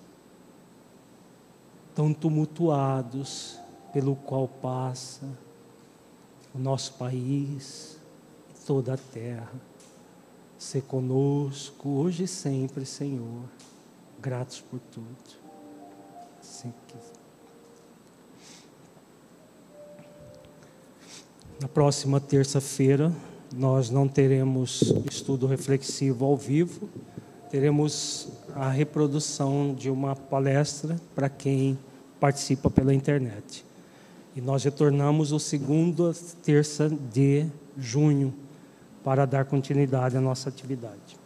[SPEAKER 1] tão tumultuados pelo qual passa o nosso país e toda a terra. Se conosco hoje e sempre, Senhor, gratos por tudo. Na próxima terça-feira, nós não teremos estudo reflexivo ao vivo, teremos a reprodução de uma palestra para quem participa pela internet. E nós retornamos o segundo terça de junho para dar continuidade à nossa atividade.